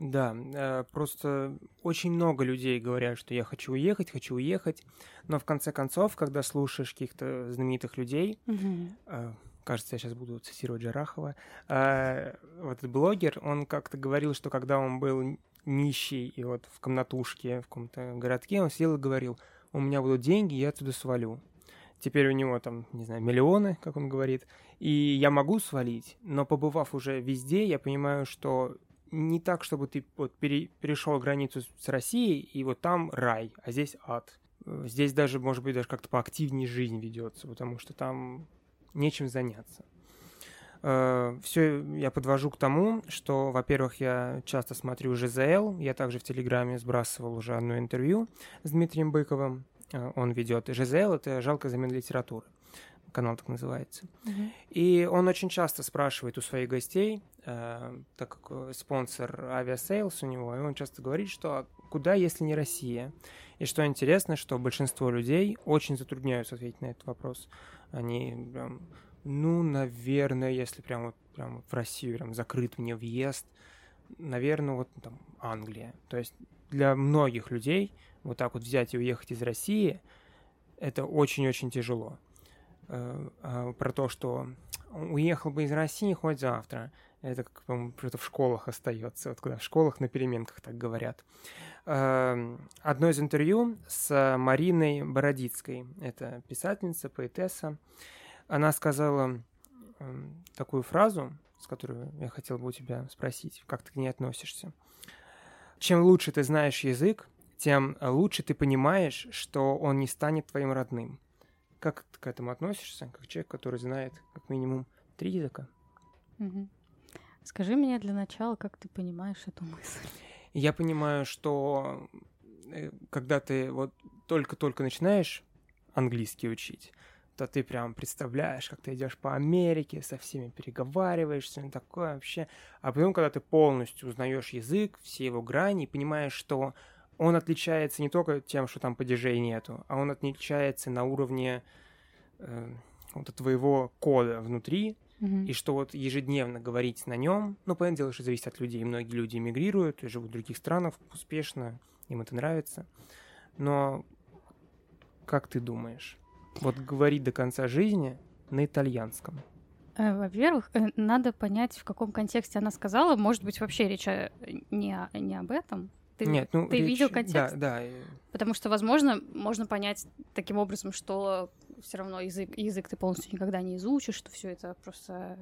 Speaker 1: Да, э, просто очень много людей говорят, что я хочу уехать, хочу уехать, но в конце концов, когда слушаешь каких-то знаменитых людей, mm-hmm. кажется, я сейчас буду цитировать Джарахова, э, вот этот блогер, он как-то говорил, что когда он был нищий и вот в комнатушке в каком-то городке, он сидел и говорил, у меня будут деньги, я отсюда свалю. Теперь у него там, не знаю, миллионы, как он говорит, и я могу свалить, но побывав уже везде, я понимаю, что не так, чтобы ты вот пере, перешел границу с Россией, и вот там рай, а здесь ад. Здесь даже, может быть, даже как-то поактивнее жизнь ведется, потому что там нечем заняться. Э, Все я подвожу к тому, что, во-первых, я часто смотрю ЖЗЛ, я также в Телеграме сбрасывал уже одно интервью с Дмитрием Быковым, э, он ведет. ЖЗЛ — это «Жалкая замена литературы» канал так называется. Uh-huh. И он очень часто спрашивает у своих гостей, э, так как э, спонсор Aviasales у него, и он часто говорит, что «А куда, если не Россия? И что интересно, что большинство людей очень затрудняются ответить на этот вопрос. Они прям, ну, наверное, если прям вот прям в Россию прям закрыт мне въезд, наверное, вот там Англия. То есть для многих людей вот так вот взять и уехать из России, это очень-очень тяжело. Э, а, про то, что уехал бы из России хоть завтра. Это как, по-моему, что-то в школах остается, вот когда в школах на переменках так говорят. Эм, одно из интервью с Мариной Бородицкой, это писательница, поэтесса, она сказала эм, такую фразу, с которой я хотел бы у тебя спросить, как ты к ней относишься. Чем лучше ты знаешь язык, тем лучше ты понимаешь, что он не станет твоим родным. Как ты к этому относишься, как человек, который знает как минимум три языка?
Speaker 2: Угу. Скажи мне для начала, как ты понимаешь эту мысль?
Speaker 1: Я понимаю, что э, когда ты вот только-только начинаешь английский учить, то ты прям представляешь, как ты идешь по Америке, со всеми переговариваешься, ну такое вообще. А потом, когда ты полностью узнаешь язык, все его грани, и понимаешь, что он отличается не только тем, что там падежей нету, а он отличается на уровне э, вот твоего кода внутри, mm-hmm. и что вот ежедневно говорить на нем, ну, понятное дело, что зависит от людей. Многие люди эмигрируют и живут в других странах успешно, им это нравится. Но как ты думаешь? Вот говорить до конца жизни на итальянском.
Speaker 2: Э, во-первых, э, надо понять, в каком контексте она сказала. Может быть, вообще речь не, не об этом.
Speaker 1: Ты, Нет, ну,
Speaker 2: ты
Speaker 1: речь...
Speaker 2: видел контекст?
Speaker 1: Да, да.
Speaker 2: Потому что, возможно, можно понять таким образом, что все равно язык, язык ты полностью никогда не изучишь, что все это просто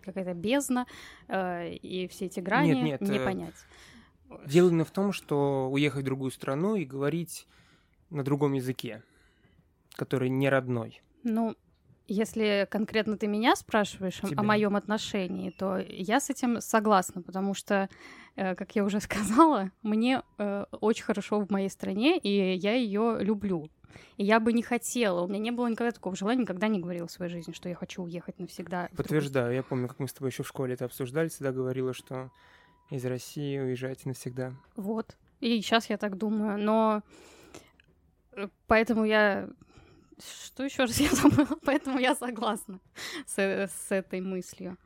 Speaker 2: какая-то бездна, э, и все эти грани
Speaker 1: нет, нет,
Speaker 2: не
Speaker 1: э,
Speaker 2: понять.
Speaker 1: Дело именно в том, что уехать в другую страну и говорить на другом языке, который не родной.
Speaker 2: Ну, если конкретно ты меня спрашиваешь Тебя. о моем отношении, то я с этим согласна, потому что, э, как я уже сказала, мне э, очень хорошо в моей стране, и я ее люблю. И я бы не хотела, у меня не было никогда такого желания, никогда не говорила в своей жизни, что я хочу уехать навсегда.
Speaker 1: Подтверждаю, я помню, как мы с тобой еще в школе это обсуждали, всегда говорила, что из России уезжать навсегда.
Speaker 2: Вот. И сейчас я так думаю, но э, поэтому я что еще раз я забыла? Поэтому я согласна с, с этой мыслью.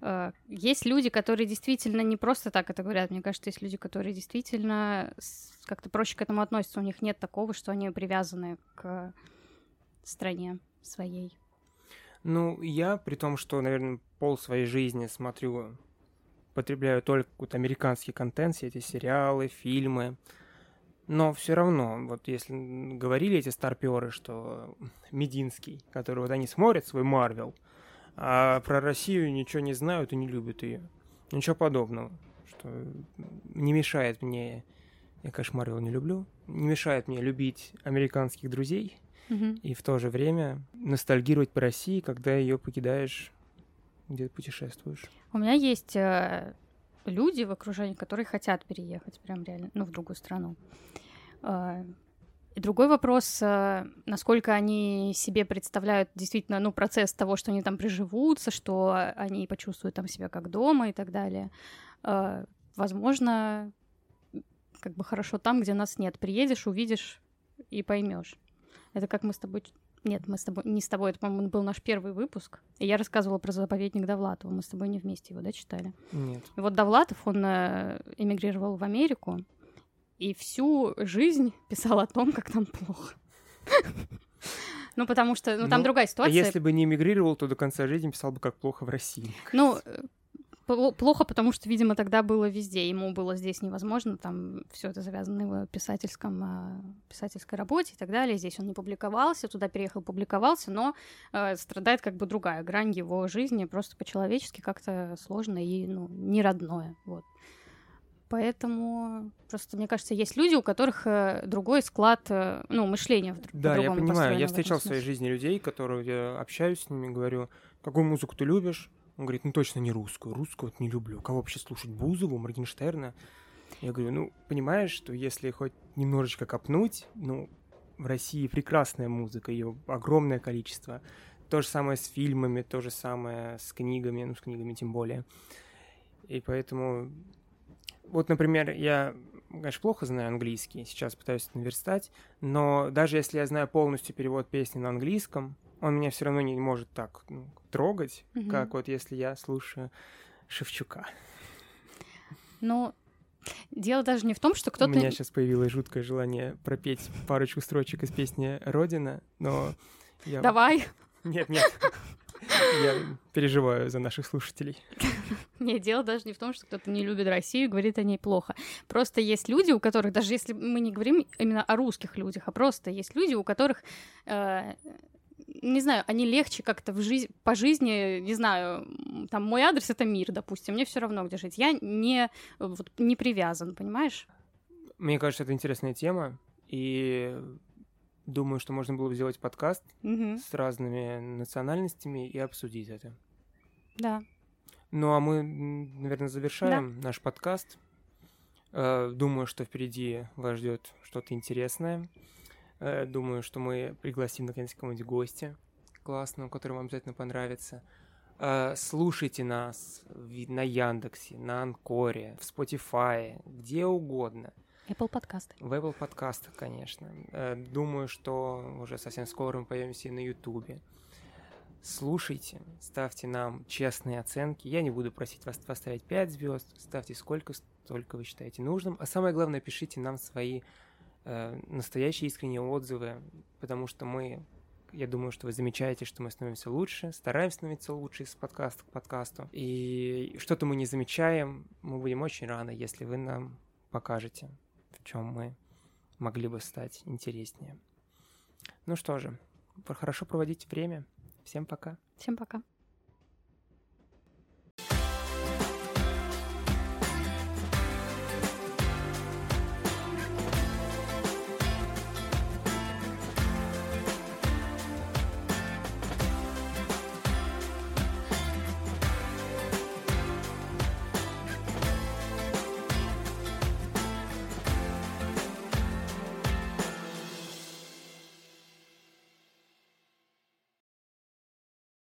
Speaker 2: Э, есть люди, которые действительно не просто так это говорят. Мне кажется, есть люди, которые действительно как-то проще к этому относятся. У них нет такого, что они привязаны к стране своей.
Speaker 1: Ну, я, при том, что, наверное, пол своей жизни смотрю, потребляю только какой-то американский контент, все эти сериалы, фильмы, но все равно, вот если говорили эти старперы, что Мединский, который вот они смотрят свой Марвел, а про Россию ничего не знают и не любят ее. Ничего подобного. Что не мешает мне, я, конечно, Марвел не люблю, не мешает мне любить американских друзей
Speaker 2: mm-hmm.
Speaker 1: и в то же время ностальгировать по России, когда ее покидаешь, где путешествуешь.
Speaker 2: У меня есть э, люди в окружении, которые хотят переехать прям реально, ну, в другую страну. А, и другой вопрос, а, насколько они себе представляют действительно, ну, процесс того, что они там приживутся, что они почувствуют там себя как дома и так далее. А, возможно, как бы хорошо там, где нас нет. Приедешь, увидишь и поймешь. Это как мы с тобой нет, мы с тобой не с тобой, это, по-моему, был наш первый выпуск. И я рассказывала про заповедник Довлатова. Мы с тобой не вместе его, да, читали?
Speaker 1: Нет.
Speaker 2: И вот Довлатов, он э, эмигрировал в Америку и всю жизнь писал о том, как там плохо. Ну, потому что, ну, там ну, другая а ситуация.
Speaker 1: А если бы не эмигрировал, то до конца жизни писал бы, как плохо в России.
Speaker 2: Ну, плохо, потому что, видимо, тогда было везде. Ему было здесь невозможно, там все это завязано на его писательском, а, писательской работе и так далее. Здесь он не публиковался, туда переехал, публиковался, но э, страдает как бы другая грань его жизни, просто по-человечески как-то сложно и ну, не родное. Вот. Поэтому просто, мне кажется, есть люди, у которых э, другой склад, э, ну, мышления в
Speaker 1: Да, я понимаю. Я встречал в своей жизни людей, которые я общаюсь с ними, говорю, какую музыку ты любишь? Он говорит, ну точно не русскую. Русскую вот не люблю. Кого вообще слушать? Бузову, Моргенштерна? Я говорю, ну, понимаешь, что если хоть немножечко копнуть, ну, в России прекрасная музыка, ее огромное количество. То же самое с фильмами, то же самое с книгами, ну, с книгами тем более. И поэтому... Вот, например, я, конечно, плохо знаю английский, сейчас пытаюсь наверстать, но даже если я знаю полностью перевод песни на английском, он меня все равно не может так ну, трогать, угу. как вот если я слушаю Шевчука.
Speaker 2: Ну, дело даже не в том, что кто-то...
Speaker 1: У меня сейчас появилось жуткое желание пропеть парочку строчек из песни «Родина», но я...
Speaker 2: Давай.
Speaker 1: Нет, нет. Я переживаю за наших слушателей.
Speaker 2: Нет, дело даже не в том, что кто-то не любит Россию и говорит о ней плохо. Просто есть люди, у которых, даже если мы не говорим именно о русских людях, а просто есть люди, у которых э, не знаю, они легче как-то в жизнь, по жизни, не знаю, там мой адрес это мир, допустим, мне все равно где жить. Я не, вот, не привязан, понимаешь?
Speaker 1: Мне кажется, это интересная тема, и думаю, что можно было бы сделать подкаст
Speaker 2: угу.
Speaker 1: с разными национальностями и обсудить это.
Speaker 2: Да.
Speaker 1: Ну а мы, наверное, завершаем да. наш подкаст. Э, думаю, что впереди вас ждет что-то интересное. Э, думаю, что мы пригласим наконец кого-нибудь гостя классного, который вам обязательно понравится. Э, слушайте нас на Яндексе, на Анкоре, в Spotify, где угодно.
Speaker 2: Apple подкасты.
Speaker 1: В Apple подкастах, конечно. Э, думаю, что уже совсем скоро мы появимся и на Ютубе. Слушайте, ставьте нам честные оценки. Я не буду просить вас поставить 5 звезд. Ставьте сколько, столько вы считаете нужным. А самое главное, пишите нам свои настоящие искренние отзывы, потому что мы Я думаю, что вы замечаете, что мы становимся лучше, стараемся становиться лучше из подкаста к подкасту. И что-то мы не замечаем, мы будем очень рано, если вы нам покажете, в чем мы могли бы стать интереснее. Ну что же, хорошо проводить время. Всем пока.
Speaker 2: Всем пока.